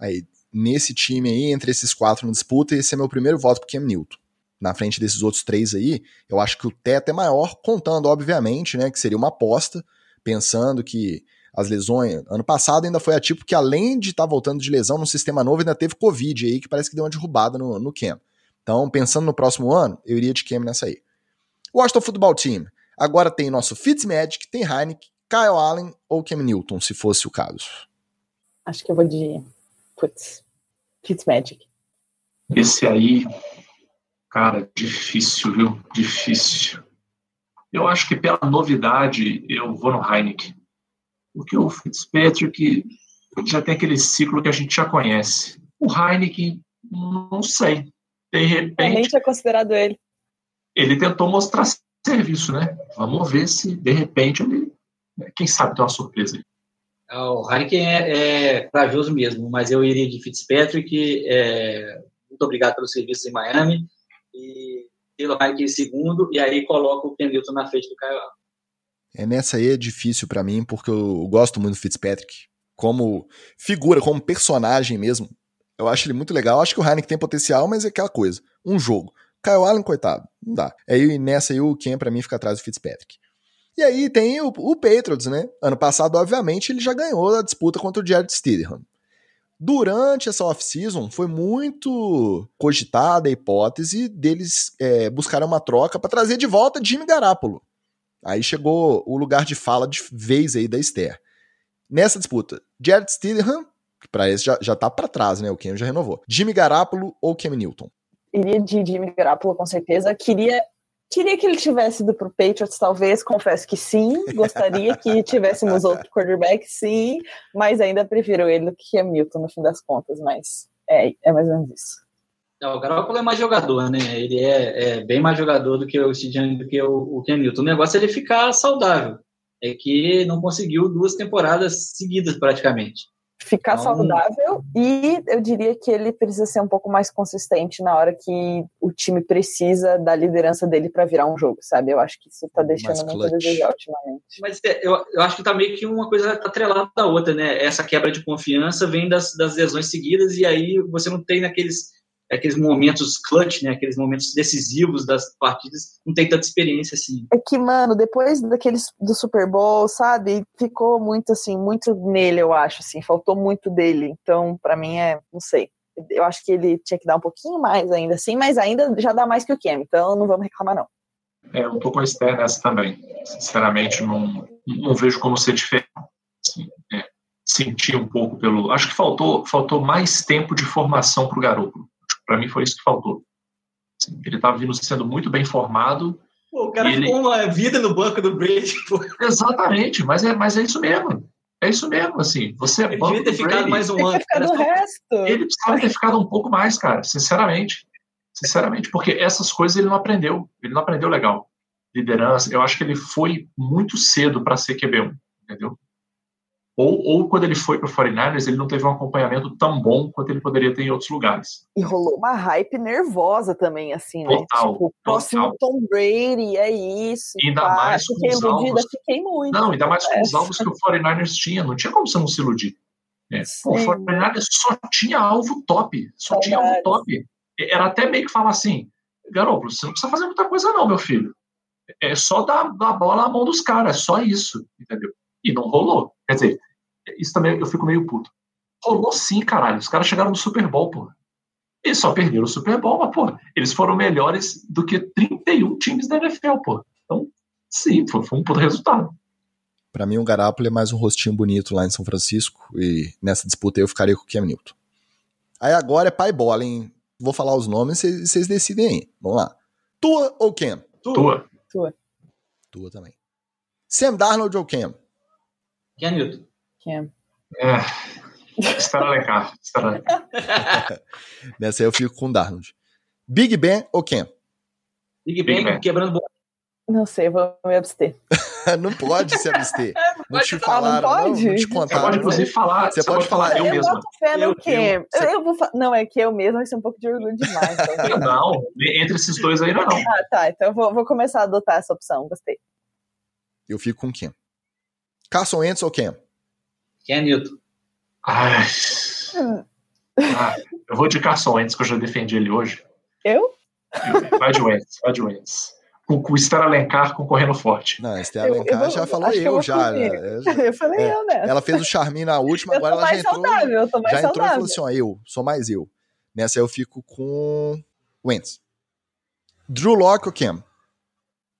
Speaker 1: Aí, nesse time aí, entre esses quatro na disputa, esse é meu primeiro voto pro Cam Newton. Na frente desses outros três aí, eu acho que o teto é maior, contando, obviamente, né, que seria uma aposta, pensando que as lesões. Ano passado ainda foi a tipo que, além de estar voltando de lesão no sistema novo, ainda teve Covid aí, que parece que deu uma derrubada no, no Cam. Então, pensando no próximo ano, eu iria de Cam nessa aí. Washington Football Team. Agora tem nosso Fitzmagic, tem Heineken, Kyle Allen ou Cam Newton, se fosse o caso.
Speaker 4: Acho que eu vou de. Putz. Fitzmagic.
Speaker 3: Esse aí, cara, difícil, viu? Difícil. Eu acho que pela novidade eu vou no Heineken. Porque o Fitzpatrick já tem aquele ciclo que a gente já conhece. O Heineken, não sei. De
Speaker 4: Eu nem
Speaker 3: repente,
Speaker 4: tinha considerado ele.
Speaker 3: ele tentou mostrar serviço, né? Vamos ver se de repente ele. Quem sabe tem uma surpresa aí.
Speaker 2: Ah, O Heineken é, é corajoso mesmo, mas eu iria de Fitzpatrick. é, muito obrigado pelo serviço em Miami. E pelo Heineken em segundo, e aí coloco o Ken Newton na frente do Kyle Allen.
Speaker 1: É nessa aí é difícil pra mim, porque eu gosto muito do Fitzpatrick. Como figura, como personagem mesmo. Eu acho ele muito legal. Eu acho que o Heineken tem potencial, mas é aquela coisa. Um jogo. Kyle Allen, coitado. Não dá. Aí nessa aí o Ken pra mim fica atrás do Fitzpatrick. E aí tem o, o Patriots, né? Ano passado, obviamente, ele já ganhou a disputa contra o Jared Stidham. Durante essa off-season, foi muito cogitada a hipótese deles é, buscarem uma troca para trazer de volta Jimmy Garapolo. Aí chegou o lugar de fala de vez aí da Esther. Nessa disputa, Jared Stidham, que pra esse já, já tá pra trás, né? O Ken já renovou. Jimmy Garapolo ou Cam Newton?
Speaker 4: Iria de Jimmy Garoppolo, com certeza. Queria, queria que ele tivesse ido pro Patriots, talvez. Confesso que sim. Gostaria que tivéssemos outro quarterback, sim. Mas ainda prefiro ele do que Cam Newton, no fim das contas. Mas é, é mais ou menos isso.
Speaker 2: Não, o Garoppolo é mais jogador, né? Ele é, é bem mais jogador do que o Sid do que o, o Newton. O negócio é ele ficar saudável. É que não conseguiu duas temporadas seguidas, praticamente.
Speaker 4: Ficar
Speaker 2: Não.
Speaker 4: saudável e eu diria que ele precisa ser um pouco mais consistente na hora que o time precisa da liderança dele para virar um jogo, sabe? Eu acho que isso tá deixando muito a desejar ultimamente.
Speaker 2: Mas é, eu, eu acho que tá meio que uma coisa atrelada da outra, né? Essa quebra de confiança vem das, das lesões seguidas e aí você não tem naqueles aqueles momentos clutch, né? Aqueles momentos decisivos das partidas, não tem tanta experiência assim.
Speaker 4: É que, mano, depois daqueles do Super Bowl, sabe, ficou muito assim, muito nele, eu acho, assim, faltou muito dele. Então, pra mim é, não sei. Eu acho que ele tinha que dar um pouquinho mais ainda, assim, mas ainda já dá mais que o Cam, então não vamos reclamar, não.
Speaker 3: É, eu tô com a Esther nessa também. Sinceramente, não, não vejo como ser diferente. Assim, é, senti um pouco pelo. Acho que faltou, faltou mais tempo de formação para o garoto. Para mim foi isso que faltou. Assim, ele estava vindo sendo muito bem formado.
Speaker 2: Pô, o cara
Speaker 3: Ele-
Speaker 2: ficou uma vida no banco do Brady, pô.
Speaker 3: Exatamente, mas é, mas é isso mesmo. É isso mesmo, assim. Você é
Speaker 2: Ele
Speaker 3: banco
Speaker 2: devia ter
Speaker 3: do
Speaker 2: ficado
Speaker 3: Brady.
Speaker 2: mais um ano. só-
Speaker 4: resto.
Speaker 3: Ele precisava ter ficado um pouco mais, cara, sinceramente. Sinceramente, porque essas coisas ele não aprendeu. Ele não aprendeu legal. Liderança, eu acho que ele foi muito cedo para ser QB1, entendeu? Ou, ou quando ele foi para o 49ers, ele não teve um acompanhamento tão bom quanto ele poderia ter em outros lugares.
Speaker 4: E rolou uma hype nervosa também, assim, né?
Speaker 3: Total,
Speaker 4: tipo, próximo Tom Brady, é isso.
Speaker 3: Ainda
Speaker 4: pá.
Speaker 3: mais com
Speaker 4: Fiquei
Speaker 3: os
Speaker 4: iludida,
Speaker 3: alvos.
Speaker 4: fiquei muito.
Speaker 3: Não, ainda mais com os alvos que o 49ers tinha. Não tinha como você não se iludir. É. Pô, o
Speaker 4: Sim.
Speaker 3: 49ers só tinha alvo top. Só tinha alvo top. Era até meio que falar assim, garoto, você não precisa fazer muita coisa não, meu filho. É só dar, dar a bola na mão dos caras, é só isso, entendeu? E não rolou. Quer dizer, isso também eu fico meio puto. Rolou sim, caralho. Os caras chegaram no Super Bowl, pô. Eles só perderam o Super Bowl, mas, pô, eles foram melhores do que 31 times da NFL, pô. Então, sim, foi, foi um puto resultado.
Speaker 1: Pra mim, o Garápolo é mais um rostinho bonito lá em São Francisco. E nessa disputa eu ficaria com o Cam Newton. Aí agora é pai bola, hein? Vou falar os nomes e vocês decidem aí. Vamos lá. Tua ou Cam?
Speaker 3: Tua.
Speaker 4: Tua.
Speaker 1: Tua também. Sam Darnold ou Cam?
Speaker 2: Cam Newton.
Speaker 4: Cam.
Speaker 3: É. Espera legal.
Speaker 1: Nessa aí eu fico com o Darnold. Big Ben ou Cam?
Speaker 2: Big
Speaker 3: Big
Speaker 2: Ben
Speaker 3: Ben.
Speaker 2: quebrando bola.
Speaker 4: Não sei, vou me abster.
Speaker 1: não pode se abster. Não te
Speaker 4: Ah, não pode?
Speaker 1: não te
Speaker 3: Você
Speaker 1: contaram.
Speaker 3: pode, inclusive, falar.
Speaker 1: Você pode falar
Speaker 3: eu
Speaker 4: eu
Speaker 3: mesmo.
Speaker 4: boto fé no
Speaker 2: Eu- eu-
Speaker 4: Eu, eu vou fa- Não, é que eu mesmo, vai ser um pouco de orgulho demais. então.
Speaker 3: Não, entre esses dois aí não. é não.
Speaker 4: ah, tá. Então eu vou, vou começar a adotar essa opção. Gostei.
Speaker 1: Eu fico com Cam. Carson Wentz ou Cam?
Speaker 2: Cam Newton.
Speaker 3: Ai. Ah, eu vou de Carson Wentz, que eu já defendi ele hoje.
Speaker 4: Eu?
Speaker 3: Vai de Wentz, vai de Wentz. Com, com o Esther Alencar concorrendo forte.
Speaker 1: Não,
Speaker 4: Eu- eu
Speaker 1: Alencar
Speaker 4: vou-
Speaker 1: já falou
Speaker 4: eu
Speaker 1: eu, já. né?
Speaker 4: Eu falei
Speaker 1: É,
Speaker 4: eu, né?
Speaker 1: Ela fez o charminho na última,
Speaker 4: eu
Speaker 1: agora ela já
Speaker 4: mais
Speaker 1: entrou.
Speaker 4: saudável, eu tô mais
Speaker 1: Já entrou e
Speaker 4: saudável.
Speaker 1: falou assim: ó, eu, sou mais eu. Nessa aí eu fico com Wentz. Drew Locke ou Cam?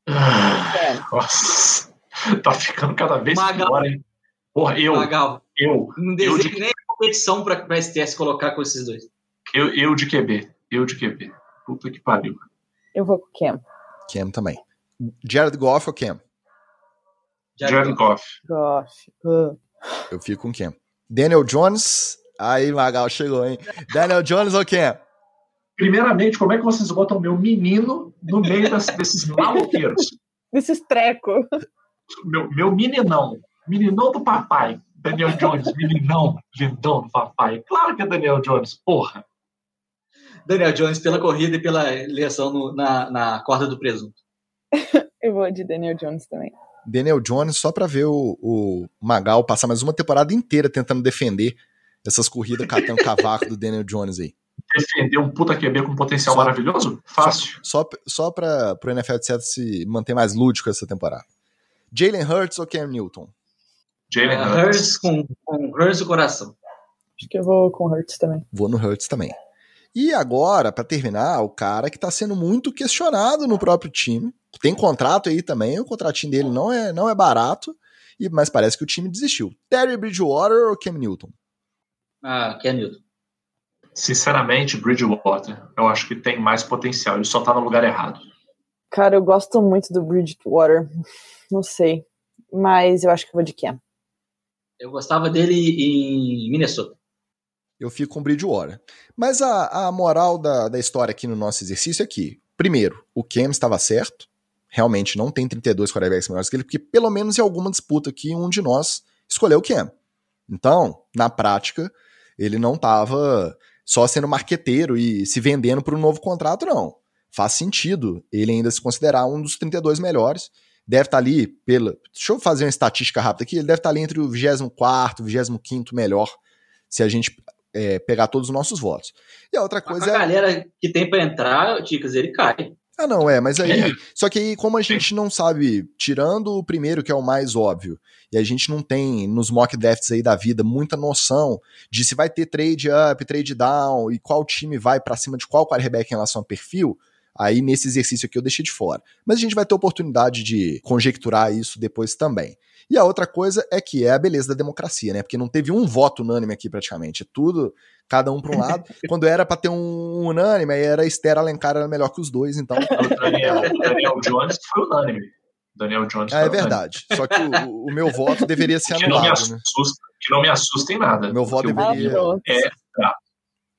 Speaker 3: Ah, Nossa. Tá ficando cada vez
Speaker 2: Magal.
Speaker 3: pior, hein? Porra, eu,
Speaker 2: Magal.
Speaker 3: eu,
Speaker 2: Não
Speaker 3: Eu
Speaker 2: desejo
Speaker 3: de-
Speaker 2: nem competição pra, pra STS colocar com esses dois.
Speaker 3: eu, eu de QB. Eu de QB. Puta que pariu.
Speaker 4: Eu vou com o Cam.
Speaker 1: Cam também. Jared Goff ou Cam?
Speaker 2: Já
Speaker 3: Jared Goff.
Speaker 4: Gosh. Uh.
Speaker 1: Eu fico com Cam. Daniel Jones. Aí, Magal, chegou, hein? Daniel Jones ou Cam?
Speaker 3: Primeiramente, como é que vocês botam meu menino no meio das- desses maloqueiros?
Speaker 4: Desses treco.
Speaker 3: Meu, meu meninão. Meninão do papai. Daniel Jones, meninão, lindão do papai. Claro que é Daniel Jones, porra.
Speaker 2: Daniel Jones pela corrida e pela eleição no- na, na corda do presunto.
Speaker 4: Eu vou de Daniel Jones também.
Speaker 1: Daniel Jones, só pra ver o, o Magal passar mais uma temporada inteira tentando defender essas corridas catando cavaco do Daniel Jones aí.
Speaker 3: Defender um puta QB com potencial
Speaker 1: Só-
Speaker 3: maravilhoso? Fácil.
Speaker 1: Só, só pra pro NFL de certo se manter mais lúdico essa temporada. Jalen Hurts ou Cam Newton?
Speaker 3: Jalen
Speaker 2: Uh,
Speaker 3: Hurts.
Speaker 2: Com, com Hurts no coração.
Speaker 4: Acho que eu vou com o Hurts também.
Speaker 1: Vou no Hurts também. E agora, pra terminar, o cara que tá sendo muito questionado no próprio time. Tem contrato aí também, o contratinho dele não é, não é barato, e mas parece que o time desistiu. Terry Bridgewater ou Cam Newton?
Speaker 2: Ah, Cam Newton.
Speaker 3: Sinceramente, Bridgewater, eu acho que tem mais potencial. Ele só tá no lugar errado.
Speaker 4: Cara, eu gosto muito do Bridgewater. Não sei. Mas eu acho que vou de Cam.
Speaker 2: Eu gostava dele em Minnesota.
Speaker 1: Eu fico com Bridgewater. Mas a, a moral da, da história aqui no nosso exercício é que, primeiro, o Cam estava certo. Realmente não tem 32 quarterbacks melhores que ele, porque pelo menos em alguma disputa aqui, um de nós escolheu o Cam. Então, na prática, ele não estava só sendo marqueteiro e se vendendo para um novo contrato, não. Faz sentido ele ainda se considerar um dos 32 melhores. Deve estar ali pela. Deixa eu fazer uma estatística rápida aqui. Ele deve estar ali entre o 24 e o 25 melhor, se a gente é, pegar todos os nossos votos. E a outra coisa
Speaker 2: a
Speaker 1: é.
Speaker 2: galera que tem pra entrar, Ticas, ele cai.
Speaker 1: Ah, não, é, mas aí.
Speaker 3: É.
Speaker 1: Só que aí, como a gente não sabe, tirando o primeiro, que é o mais óbvio, e a gente não tem nos mock drafts aí da vida muita noção de se vai ter trade up, trade down e qual time vai pra cima de qual quarterback em relação ao perfil, aí nesse exercício aqui eu deixei de fora. Mas a gente vai ter oportunidade de conjecturar isso depois também. E a outra coisa é que é a beleza da democracia, né? Porque não teve um voto unânime aqui praticamente. É tudo, cada um para um lado. Quando era para ter um unânime, aí era Esther Alencar era melhor que os dois, então.
Speaker 3: O Daniel, o Daniel Jones foi unânime. Daniel Jones
Speaker 1: Ah,
Speaker 3: foi
Speaker 1: é
Speaker 3: unânime.
Speaker 1: verdade. Só que o, o meu voto deveria ser
Speaker 3: Que não, me
Speaker 1: anulado, né?
Speaker 3: assusta, que não me assusta em nada.
Speaker 1: Meu voto deveria-.
Speaker 3: É,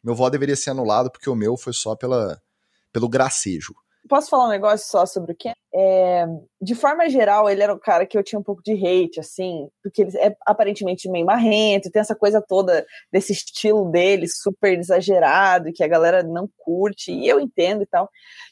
Speaker 1: Meu voto deveria ser anulado porque o meu foi só pela, pelo gracejo.
Speaker 4: Posso falar um negócio só sobre o Ken? É, de forma geral, ele era um cara que eu tinha um pouco de hate, assim, porque ele é aparentemente meio marrento, tem essa coisa toda desse estilo dele, super exagerado, que a galera não curte, e eu entendo e tal.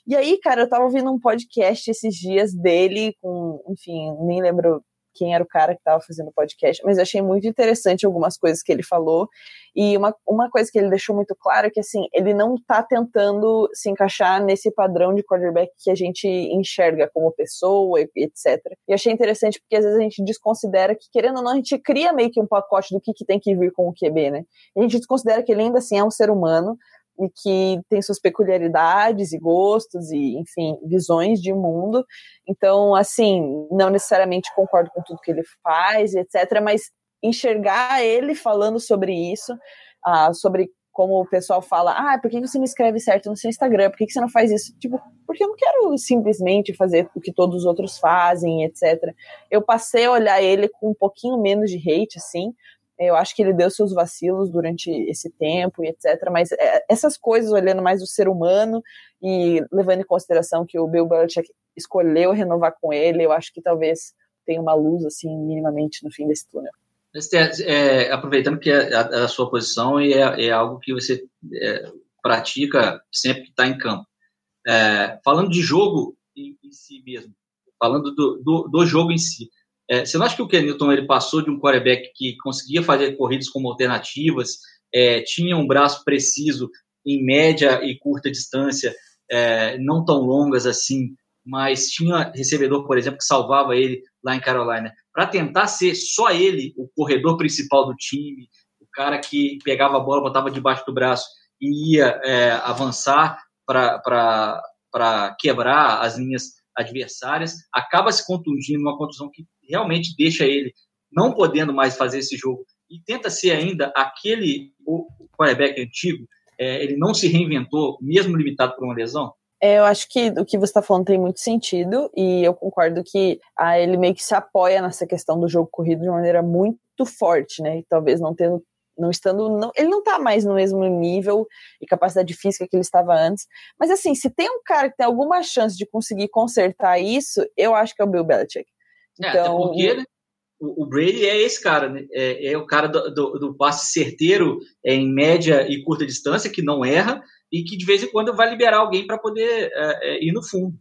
Speaker 4: E aí, cara, eu tava ouvindo um podcast esses dias dele com, enfim, nem lembro quem era o cara que estava fazendo o podcast, mas eu achei muito interessante algumas coisas que ele falou. E uma, uma coisa que ele deixou muito claro é que assim, ele não está tentando se encaixar nesse padrão de quarterback que a gente enxerga como pessoa, etc. E achei interessante porque às vezes a gente desconsidera que, querendo ou não, a gente cria meio que um pacote do que, que tem que vir com o QB, né? E a gente desconsidera que ele ainda assim é um ser humano, e que tem suas peculiaridades e gostos e, enfim, visões de mundo. Então, assim, não necessariamente concordo com tudo que ele faz, etc., mas enxergar ele falando sobre isso, uh, sobre como o pessoal fala, ah, por que você não escreve certo no seu Instagram? Por que você não faz isso? Tipo, porque eu não quero simplesmente fazer o que todos os outros fazem, etc. Eu passei a olhar ele com um pouquinho menos de hate, assim, eu acho que ele deu seus vacilos durante esse tempo e etc. Mas é, essas coisas, olhando mais o ser humano e levando em consideração que o Bill Belichick escolheu renovar com ele, eu acho que talvez tenha uma luz, assim, minimamente no fim desse túnel.
Speaker 2: É, aproveitando que é a, a, sua posição e é, é algo que você é, pratica sempre que está em campo. É, falando de jogo em, em, si mesmo, falando do, do, do jogo em si, é, você não acha que o Kenilton ele passou de um quarterback que conseguia fazer corridas como alternativas, é, tinha um braço preciso em média e curta distância, é, não tão longas assim, mas tinha recebedor, por exemplo, que salvava ele lá em Carolina, para tentar ser só ele o corredor principal do time, o cara que pegava a bola, botava debaixo do braço e ia é, avançar para quebrar as linhas adversárias, acaba se contundindo, uma contusão que realmente deixa ele não podendo mais fazer esse jogo e tenta ser ainda aquele o quarterback antigo, é, ele não se reinventou, mesmo limitado por uma lesão?
Speaker 4: É, eu acho que o que você está falando tem muito sentido e eu concordo que ah, ele meio que se apoia nessa questão do jogo corrido de maneira muito forte, né? E talvez não tendo não estando. Não, ele não tá mais no mesmo nível e capacidade física que ele estava antes. Mas assim, se tem um cara que tem alguma chance de conseguir consertar isso, eu acho que é o Bill Belichick.
Speaker 2: Então, é, até então, porque né, o, Brady é esse cara, né? é, é, o cara do, do, do passe certeiro é, em média e curta distância, que não erra, e que de vez em quando vai liberar alguém para poder é, é, ir no fundo.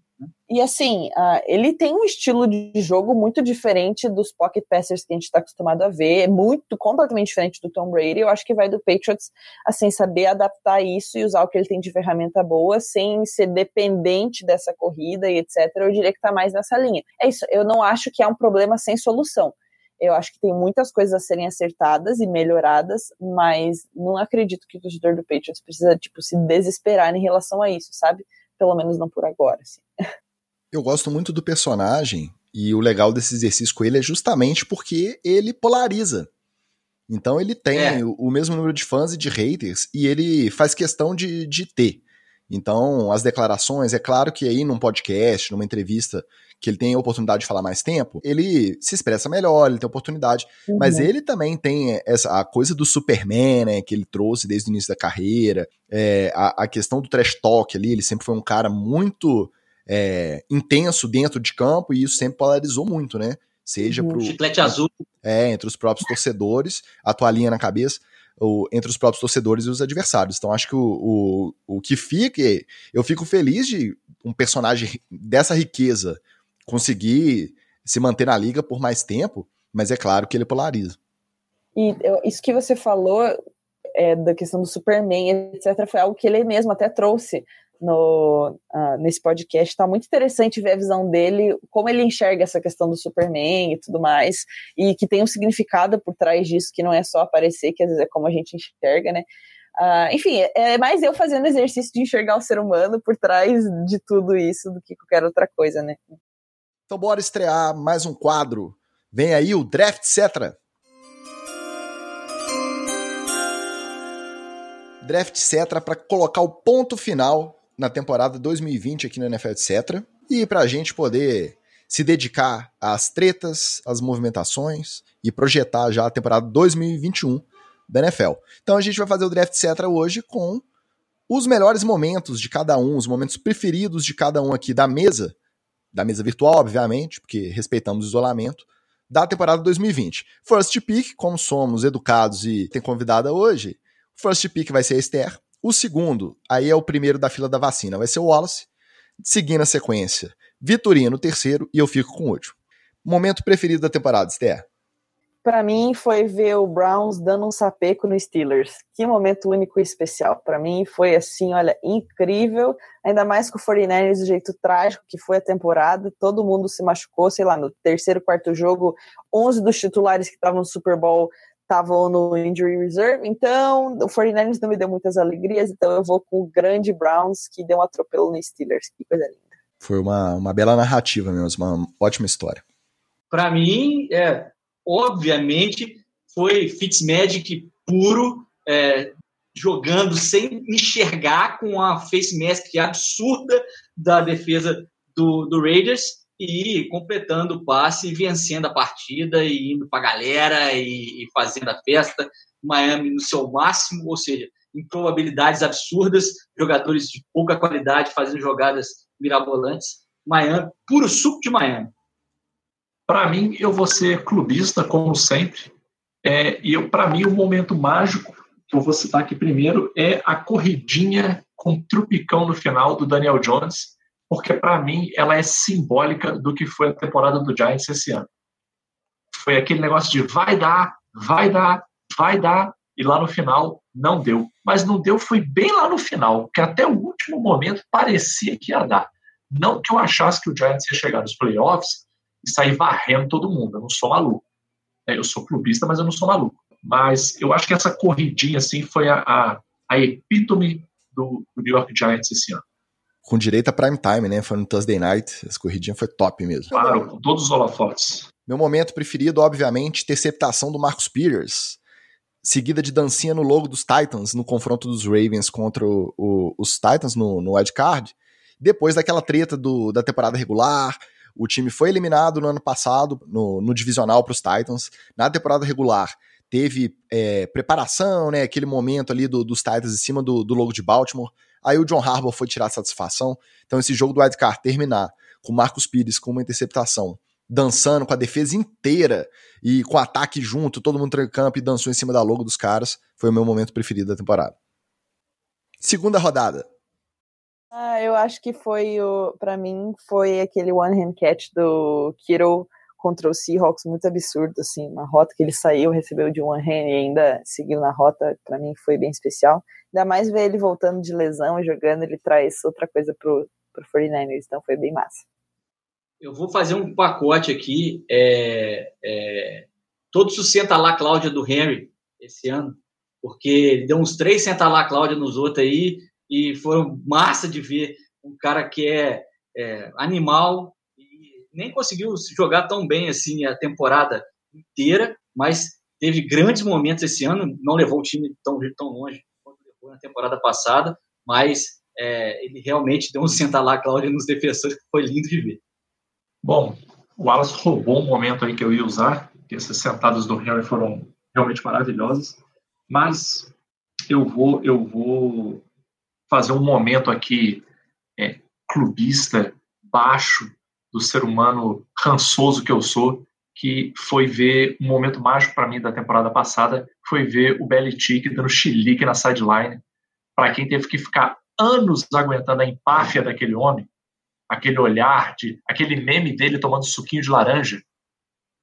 Speaker 4: E assim, uh, ele tem um estilo de jogo muito diferente dos pocket passers que a gente está acostumado a ver, é muito completamente diferente do Tom Brady. Eu acho que vai do Patriots assim saber adaptar isso e usar o que ele tem de ferramenta boa, sem ser dependente dessa corrida e etc. Eu diria que está mais nessa linha. É isso. Eu não acho que é um problema sem solução. Eu acho que tem muitas coisas a serem acertadas e melhoradas, mas não acredito que o torcedor do Patriots precisa tipo se desesperar em relação a isso, sabe? Pelo menos não por agora. Assim.
Speaker 1: Eu gosto muito do personagem e o legal desse exercício com ele é justamente porque ele polariza. Então ele tem é. o, o, mesmo número de fãs e de haters e ele faz questão de, de ter. Então, as declarações, é claro que aí num podcast, numa entrevista, que ele tem a oportunidade de falar mais tempo, ele se expressa melhor, ele tem oportunidade. Uhum. Mas ele também tem essa a coisa do Superman, né, que ele trouxe desde o início da carreira, é, a, a, questão do trash talk ali, ele sempre foi um cara muito é, intenso dentro de campo e isso sempre polarizou muito, né? Seja uhum. pro.
Speaker 2: Chiclete azul.
Speaker 1: É, entre os próprios torcedores, a toalhinha na cabeça o, entre os próprios torcedores e os adversários. Então acho que o, o, o que fica, eu fico feliz de um personagem dessa riqueza conseguir se manter na liga por mais tempo, mas é claro que ele polariza.
Speaker 4: E isso que você falou é, da questão do Superman, etc., foi algo que ele mesmo até trouxe no, uh, nesse podcast. Está muito interessante ver a visão dele, como ele enxerga essa questão do Superman e tudo mais, e que tem um significado por trás disso, que não é só aparecer, que às vezes é como a gente enxerga, né? Uh, enfim, é mais eu fazendo exercício de enxergar o ser humano por trás de tudo isso do que qualquer outra coisa, né?
Speaker 1: Então bora estrear mais um quadro. Vem aí o Draft Cetra. Draft Cetra para colocar o ponto final na temporada 2020 aqui no NFL Etc. E para a gente poder se dedicar às tretas, às movimentações e projetar já a temporada 2021 da NFL. Então a gente vai fazer o Draft Etc hoje com os melhores momentos de cada um, os momentos preferidos de cada um aqui da mesa, da mesa virtual, obviamente, porque respeitamos o isolamento, da temporada 2020. First pick, como somos educados e tem convidada hoje, first pick vai ser a Esther, o segundo, aí é o primeiro da fila da vacina, vai ser o Wallace. Seguindo a sequência, Vitorino, terceiro, e eu fico com o último. Momento preferido da temporada, Esther?
Speaker 4: Para mim foi ver o Browns dando um sapeco no Steelers. Que momento único e especial. Para mim foi assim, olha, incrível. Ainda mais com o 49ers do jeito trágico que foi a temporada. Todo mundo se machucou, sei lá, no terceiro, quarto jogo. 11 dos titulares que estavam no Super Bowl estavam no injury reserve. Então, o 49ers não me deu muitas alegrias. Então eu vou com o grande Browns que deu um atropelo no Steelers. Que coisa linda.
Speaker 1: Foi uma, uma bela narrativa mesmo, uma ótima história.
Speaker 2: Para mim, é, obviamente, foi Fitzmagic puro, é, jogando sem enxergar com a face mask absurda da defesa do, do Raiders e completando o passe, vencendo a partida e indo para a galera e, e, fazendo a festa. Miami no seu máximo, ou seja, em probabilidades absurdas, jogadores de pouca qualidade fazendo jogadas mirabolantes. Miami, puro suco de Miami.
Speaker 3: Para mim, eu vou ser clubista, como sempre. É, e para mim, o momento mágico, que eu vou citar aqui primeiro, é a corridinha com trupicão no final do Daniel Jones, porque para mim ela é simbólica do que foi a temporada do Giants esse ano. Foi aquele negócio de vai dar, vai dar, vai dar, e lá no final não deu. Mas não deu, foi bem lá no final, que até o último momento parecia que ia dar. Não que eu achasse que o Giants ia chegar nos playoffs, e sair varrendo todo mundo. Eu não sou maluco. É, eu sou clubista, mas eu não sou maluco. Mas eu acho que essa corridinha assim foi a, a, a epítome do, do, New York Giants esse ano.
Speaker 1: Com direito a prime time, né? Foi no Thursday night. Essa corridinha foi top mesmo.
Speaker 3: Claro, com todos os holofotes.
Speaker 1: Meu momento preferido, obviamente, interceptação do Marcus Peters. Seguida de dancinha no logo dos Titans, no confronto dos Ravens contra o, o, os Titans no, no card. Depois daquela treta do, da temporada regular, o time foi eliminado no ano passado, no, no divisional para os Titans. Na temporada regular, teve é, preparação, né? Aquele momento ali do, dos Titans em cima do, do logo de Baltimore. Aí o John Harbaugh foi tirar satisfação. Então, esse jogo do wildcard terminar com Marcos Pires com uma interceptação, dançando com a defesa inteira e com o ataque junto, todo mundo em campo e dançou em cima da logo dos caras, foi o meu momento preferido da temporada. Segunda rodada.
Speaker 4: Ah, eu acho que foi o, para mim foi aquele one hand catch do Kiro contra o Seahawks muito absurdo, assim, uma rota que ele saiu, recebeu de one hand e ainda seguiu na rota, para mim foi bem especial. Ainda mais ver ele voltando de lesão e jogando, ele traz outra coisa pro, pro 49ers, então foi bem massa.
Speaker 2: Eu vou fazer um pacote aqui, é, é, todos os senta lá Cláudia do Henry esse ano, porque ele deu uns três senta lá Cláudia nos outros aí, e foram massa de ver um cara que é, é animal e nem conseguiu jogar tão bem assim a temporada inteira, mas teve grandes momentos esse ano, não levou o time tão, tão longe quanto levou na temporada passada, mas é, ele realmente deu um sentar lá, Cláudio, nos defensores, que foi lindo de ver.
Speaker 3: Bom, o Wallace roubou um momento aí que eu ia usar, que essas sentadas do Harry foram realmente maravilhosas, mas eu vou, eu vou fazer um momento aqui é, clubista, baixo, do ser humano rançoso que eu sou, que foi ver um momento mágico para mim da temporada passada, foi ver o Belichick dando chilique na sideline. Para quem teve que ficar anos aguentando a empáfia daquele homem, aquele olhar, de, aquele meme dele tomando suquinho de laranja,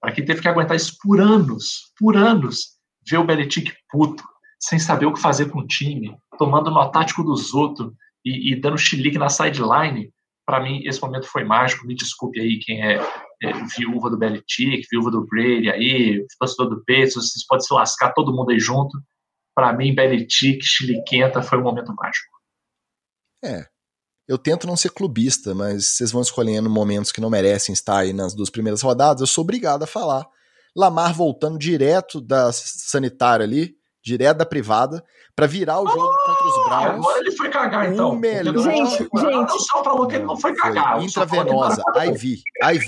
Speaker 3: para quem teve que aguentar isso por anos, por anos, ver o Belichick puto, sem saber o que fazer com o time, tomando no tático dos outros e, e dando chilique na sideline, para mim esse momento foi mágico. Me desculpe aí quem é, é viúva do Belichick, viúva do Brady aí, torcedor do Patriots, vocês podem se lascar todo mundo aí junto. Para mim, Belichick, chiliquenta foi um momento mágico.
Speaker 1: É, eu tento não ser clubista, mas vocês vão escolhendo momentos que não merecem estar aí nas duas primeiras rodadas, eu sou obrigado a falar. Lamar voltando direto da sanitária ali, direto da privada, para virar o jogo oh, contra os Browns.
Speaker 3: Agora ele foi cagar, então.
Speaker 1: O melhor.
Speaker 4: Gente, gente.
Speaker 3: O Sal falou que ele não foi cagar.
Speaker 1: Foi intravenosa, IV, IV,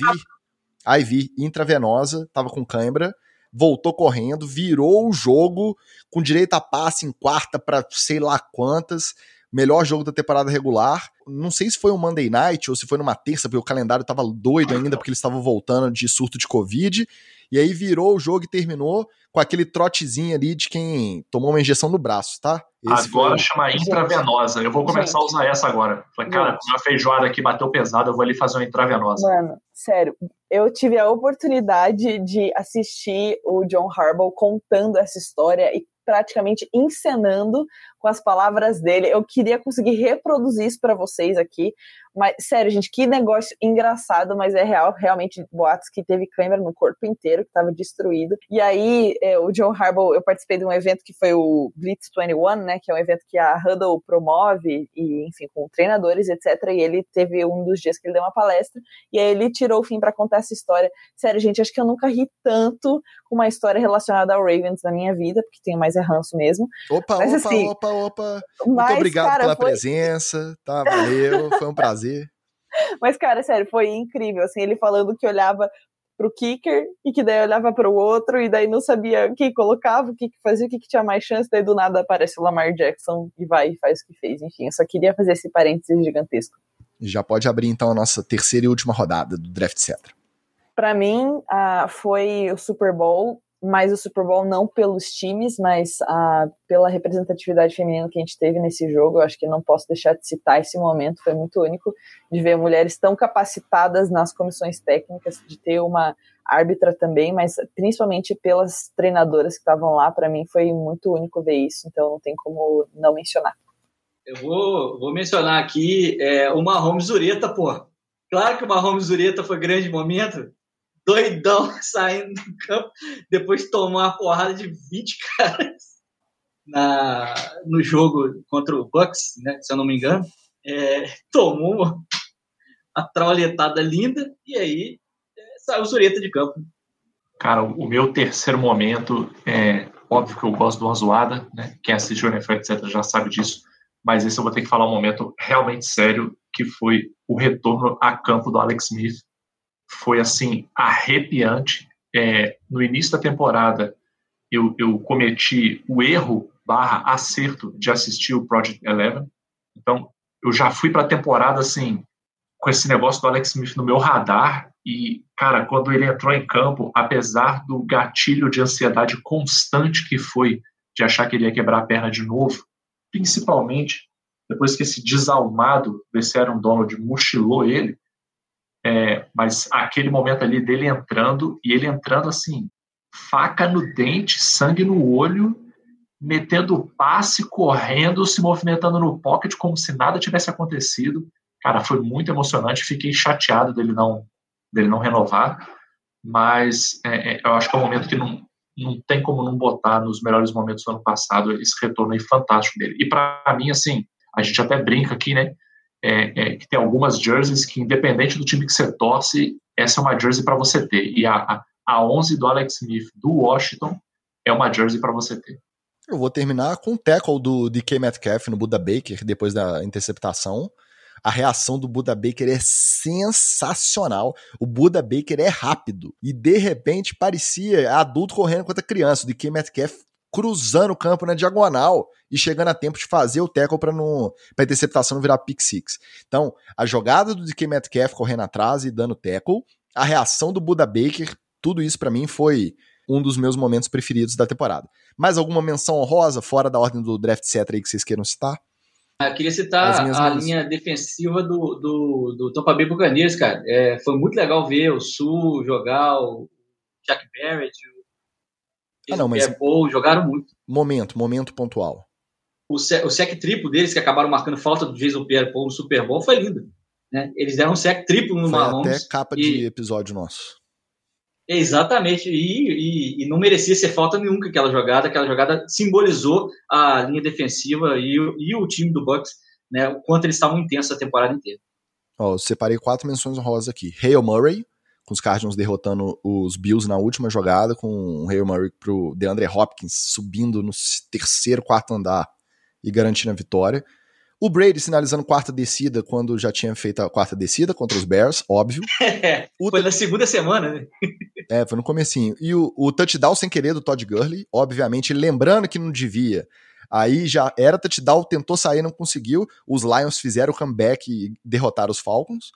Speaker 1: IV, intravenosa, tava com cãibra, voltou correndo, virou o jogo com direito a passe em quarta para sei lá quantas. Melhor jogo da temporada regular. Não sei se foi um Monday Night ou se foi numa terça, porque o calendário tava doido ainda, porque eles estavam voltando de surto de Covid. E aí virou o jogo e terminou com aquele trotezinho ali de quem tomou uma injeção no braço, tá?
Speaker 3: Esse agora foi... chama intravenosa. Eu vou começar a usar essa agora. Falei, cara, minha feijoada aqui bateu pesado, eu vou ali fazer uma intravenosa.
Speaker 4: Mano, sério, eu tive a oportunidade de assistir o John Harbaugh contando essa história e praticamente encenando com as palavras dele. Eu queria conseguir reproduzir isso para vocês aqui, mas, sério, gente, que negócio engraçado, mas é real, realmente, boatos que teve câmera no corpo inteiro, que estava destruído. E aí, é, o John Harbaugh, eu participei de um evento que foi o Blitz 21, né, que é um evento que a Huddle promove, e, enfim, com treinadores, etc. E ele teve um dos dias que ele deu uma palestra, e aí ele tirou o fim para contar essa história. Sério, gente, acho que eu nunca ri tanto com uma história relacionada ao Ravens na minha vida, porque tenho mais é ranço mesmo.
Speaker 1: Opa, mas, opa, assim, opa, opa. Muito mas, obrigado cara, pela foi... presença, tá? Valeu, foi um prazer.
Speaker 4: Mas, cara, sério, foi incrível, assim, ele falando que olhava pro kicker e que daí olhava para o outro e daí não sabia o que colocava, o que fazia, o que tinha mais chance, daí do nada aparece o Lamar Jackson e vai e faz o que fez. Enfim, eu só queria fazer esse parênteses gigantesco.
Speaker 1: Já pode abrir então a nossa terceira e última rodada do Draft Cetra.
Speaker 4: Para mim, uh, foi o Super Bowl mais o Super Bowl não pelos times, mas uh, pela representatividade feminina que a gente teve nesse jogo. Eu acho que não posso deixar de citar esse momento, foi muito único de ver mulheres tão capacitadas nas comissões técnicas, de ter uma árbitra também, mas principalmente pelas treinadoras que estavam lá, para mim foi muito único ver isso, então não tem como não mencionar.
Speaker 2: Eu vou, vou mencionar aqui é, o Mahomes Zureta, pô. Claro que o Mahomes Zureta foi grande momento, doidão saindo do campo, depois de tomar uma porrada de 20 caras na, no jogo contra o Bucks, né, se eu não me engano. É, tomou uma, uma trauletada linda e aí é, saiu Zureta de campo.
Speaker 3: Cara, o meu terceiro momento é óbvio que eu gosto de uma zoada, né? Quem assistiu o NFL, etc., já sabe disso. Mas esse eu vou ter que falar um momento realmente sério, que foi o retorno a campo do Alex Smith foi assim arrepiante. É, no início da temporada, eu, eu cometi o erro barra acerto de assistir o Project Eleven. Então, eu já fui para a temporada assim com esse negócio do Alex Smith no meu radar e, cara, quando ele entrou em campo, apesar do gatilho de ansiedade constante que foi de achar que ele ia quebrar a perna de novo, principalmente depois que esse desalmado desse Aaron Donald mochilou ele, é, mas aquele momento ali dele entrando, e ele entrando assim, faca no dente, sangue no olho, metendo passe, correndo, se movimentando no pocket como se nada tivesse acontecido. Cara, foi muito emocionante. Fiquei chateado dele não, dele não renovar, mas é, é, eu acho que é um momento que não, não tem como não botar nos melhores momentos do ano passado esse retorno aí fantástico dele. E para mim, assim, a gente até brinca aqui, né? É, é, que tem algumas jerseys que, independente do time que você torce, essa é uma jersey para você ter. E a, a 11 do Alex Smith do Washington é uma jersey para você ter.
Speaker 1: Eu vou terminar com o tackle do DK Metcalf no Buda Baker depois da interceptação. A reação do Buda Baker é sensacional. O Buda Baker é rápido. E de repente parecia adulto correndo contra criança. O DK Metcalf cruzando o campo na diagonal e chegando a tempo de fazer o tackle para não para interceptação não virar pick six. Então, a jogada do DK Metcalf correndo atrás e dando tackle, a reação do Buda Baker, tudo isso para mim foi um dos meus momentos preferidos da temporada. Mais alguma menção honrosa fora da ordem do draft set aí que vocês queiram citar?
Speaker 2: Eu ah, queria citar a linha defensiva do, do, do Tampa Bay Buccaneers, cara. É, foi muito legal ver o Sul jogar, o Jack Barrett,
Speaker 1: ah, não, mas...
Speaker 2: Paul, jogaram muito.
Speaker 1: Momento, momento pontual.
Speaker 2: O, sec, o sec triplo deles, que acabaram marcando falta do Jason Pierre-Paul no Super Bowl, foi lindo. Né? Eles deram um sec triplo no foi Mahomes.
Speaker 1: até capa e... de episódio nosso.
Speaker 2: Exatamente, e, e, e, não merecia ser falta nenhuma aquela jogada. Aquela jogada simbolizou a linha defensiva e, e o time do Bucks, né, o quanto eles estavam intensos a temporada inteira.
Speaker 1: Ó, eu separei quatro menções honrosas aqui. Hale Murray, com os Cardinals derrotando os Bills na última jogada, com o Hail Murray pro DeAndre Hopkins subindo no terceiro, quarto andar e garantindo a vitória. O Brady sinalizando quarta descida quando já tinha feito a quarta descida contra os Bears, óbvio.
Speaker 2: foi na segunda semana, né?
Speaker 1: é, foi no comecinho. E o, o touchdown sem querer do Todd Gurley, obviamente, lembrando que não devia. Aí já era touchdown, tentou sair, não conseguiu. Os Lions fizeram o comeback e derrotaram os Falcons.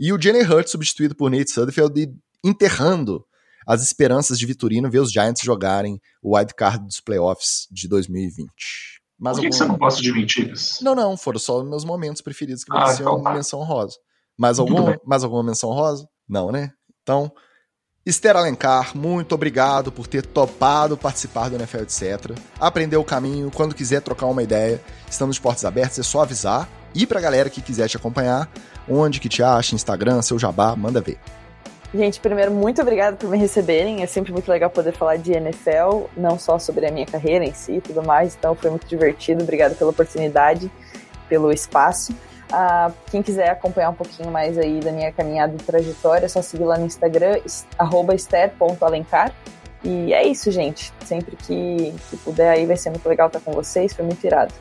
Speaker 1: E o Jalen Hurts substituído por Nate Sudfeld enterrando as esperanças de Vitorino ver os Giants jogarem o wild card dos playoffs de 2020.
Speaker 3: Mas Por que, alguma... que você não gosta de mentiras?
Speaker 1: Não, não, foram só meus momentos preferidos que mereciam ah, então tá. menção rosa. Mais alguma, mais alguma menção rosa? Não, né? Então, Esther Alencar, muito obrigado por ter topado participar do NFL, etc. Aprendeu o caminho, quando quiser trocar uma ideia, estamos de portas abertas, é só avisar. E pra galera que quiser te acompanhar, onde que te acha, Instagram, seu jabá, manda ver.
Speaker 4: Gente, primeiro, muito obrigada por me receberem. É sempre muito legal poder falar de NFL, não só sobre a minha carreira em si e tudo mais. Então, foi muito divertido. Obrigada pela oportunidade, pelo espaço. Uh, quem quiser acompanhar um pouquinho mais aí da minha caminhada e trajetória, é só seguir lá no Instagram, ester.alencar. E é isso, gente. Sempre que, que puder aí vai ser muito legal estar com vocês. Foi muito irado.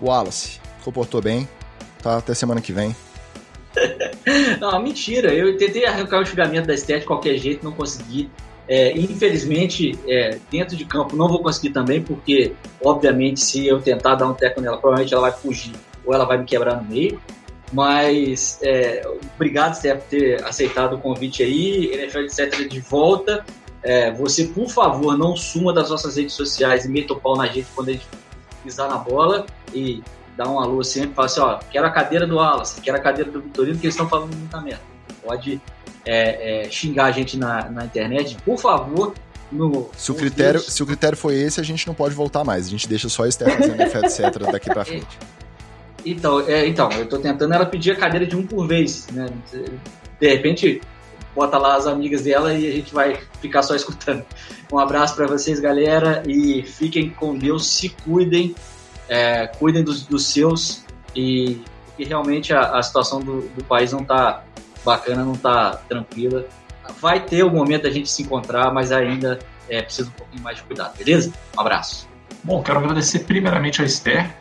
Speaker 1: Wallace, comportou bem. Tá até semana que vem.
Speaker 2: não, mentira. Eu tentei arrancar o julgamento da Esther de qualquer jeito, não consegui. É, infelizmente, é, dentro de campo não vou conseguir também, porque, obviamente, se eu tentar dar um teco nela, provavelmente ela vai fugir ou ela vai me quebrar no meio. Mas é, obrigado, Steph, por ter aceitado o convite aí. NFL etc. de volta. É, você, por favor, não suma das nossas redes sociais e meta o pau na gente quando a gente pisar na bola e dá um alô sempre, fala assim, ó, quero a cadeira do Wallace, quero a cadeira do Vitorino, porque eles estão falando muita merda. Pode é, é, xingar a gente na, na internet, por favor, no,
Speaker 1: se, o critério, se o critério foi esse, a gente não pode voltar mais. A gente deixa só a Steph fazendo etc. daqui pra frente.
Speaker 2: Então, é, então, eu tô tentando ela pedir a cadeira de um por vez, né? De repente, bota lá as amigas dela e a gente vai ficar só escutando. Um abraço para vocês, galera, e fiquem com Deus, se cuidem, é, cuidem dos, dos, seus e realmente a, a situação do, do, país não tá bacana, não tá tranquila. Vai ter o momento da gente se encontrar, mas ainda é preciso um pouquinho mais de cuidado, beleza? Um abraço.
Speaker 3: Bom, quero agradecer primeiramente a Esther,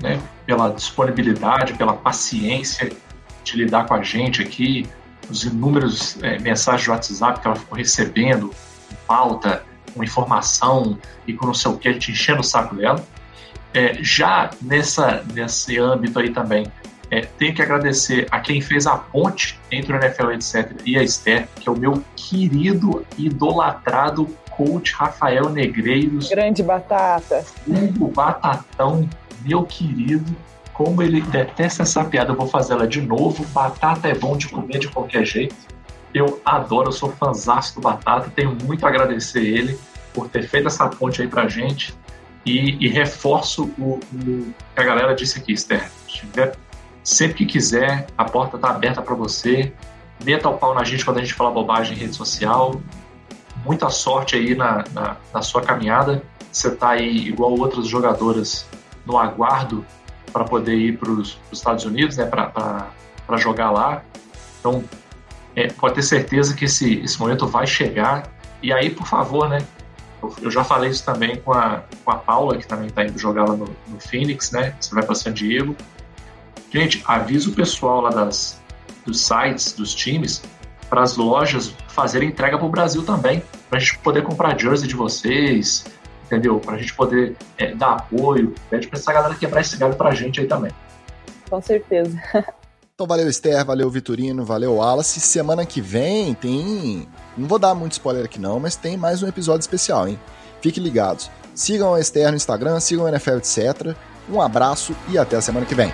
Speaker 3: né, pela disponibilidade, pela paciência de lidar com a gente aqui, os inúmeros é, mensagens de WhatsApp que ela ficou recebendo, pauta, com informação e com não sei o que, a gente enchendo o saco dela. É, já nessa, nesse âmbito aí também, é, tenho que agradecer a quem fez a ponte entre o NFL, etc., e a Esther, que é o meu querido, idolatrado coach Rafael Negreiros.
Speaker 4: Grande batata.
Speaker 3: O batatão meu querido, como ele detesta essa piada, eu vou fazer ela de novo. Batata é bom de comer de qualquer jeito. Eu adoro, eu sou fãzaço do Batata, tenho muito a agradecer ele por ter feito essa ponte aí pra gente. E, e reforço o, o, que a galera disse aqui, Esther. Sempre que quiser, a porta está aberta para você. Meta o pau na gente quando a gente fala bobagem em rede social. Muita sorte aí na, na, na sua caminhada. Você está aí igual outras jogadoras no aguardo para poder ir para os Estados Unidos, né, para jogar lá. Então, é, pode ter certeza que esse, esse momento vai chegar. E aí, por favor, né, eu já falei isso também com a, com a Paula, que também está indo jogar lá no, no Phoenix, né, você vai para San Diego. Gente, avisa o pessoal lá das, dos sites, dos times, para as lojas fazerem entrega para o Brasil também, para a gente poder comprar jersey de vocês, entendeu? Para a gente poder é, dar apoio, pede para essa galera quebrar esse galho para a gente aí também.
Speaker 4: Com certeza.
Speaker 1: Então valeu Esther, valeu Vitorino, valeu Wallace. Semana que vem tem. Não vou dar muito spoiler aqui não, mas tem mais um episódio especial, hein? Fiquem ligados. Sigam a Esther no Instagram, sigam o NFL, etc. Um abraço e até a semana que vem.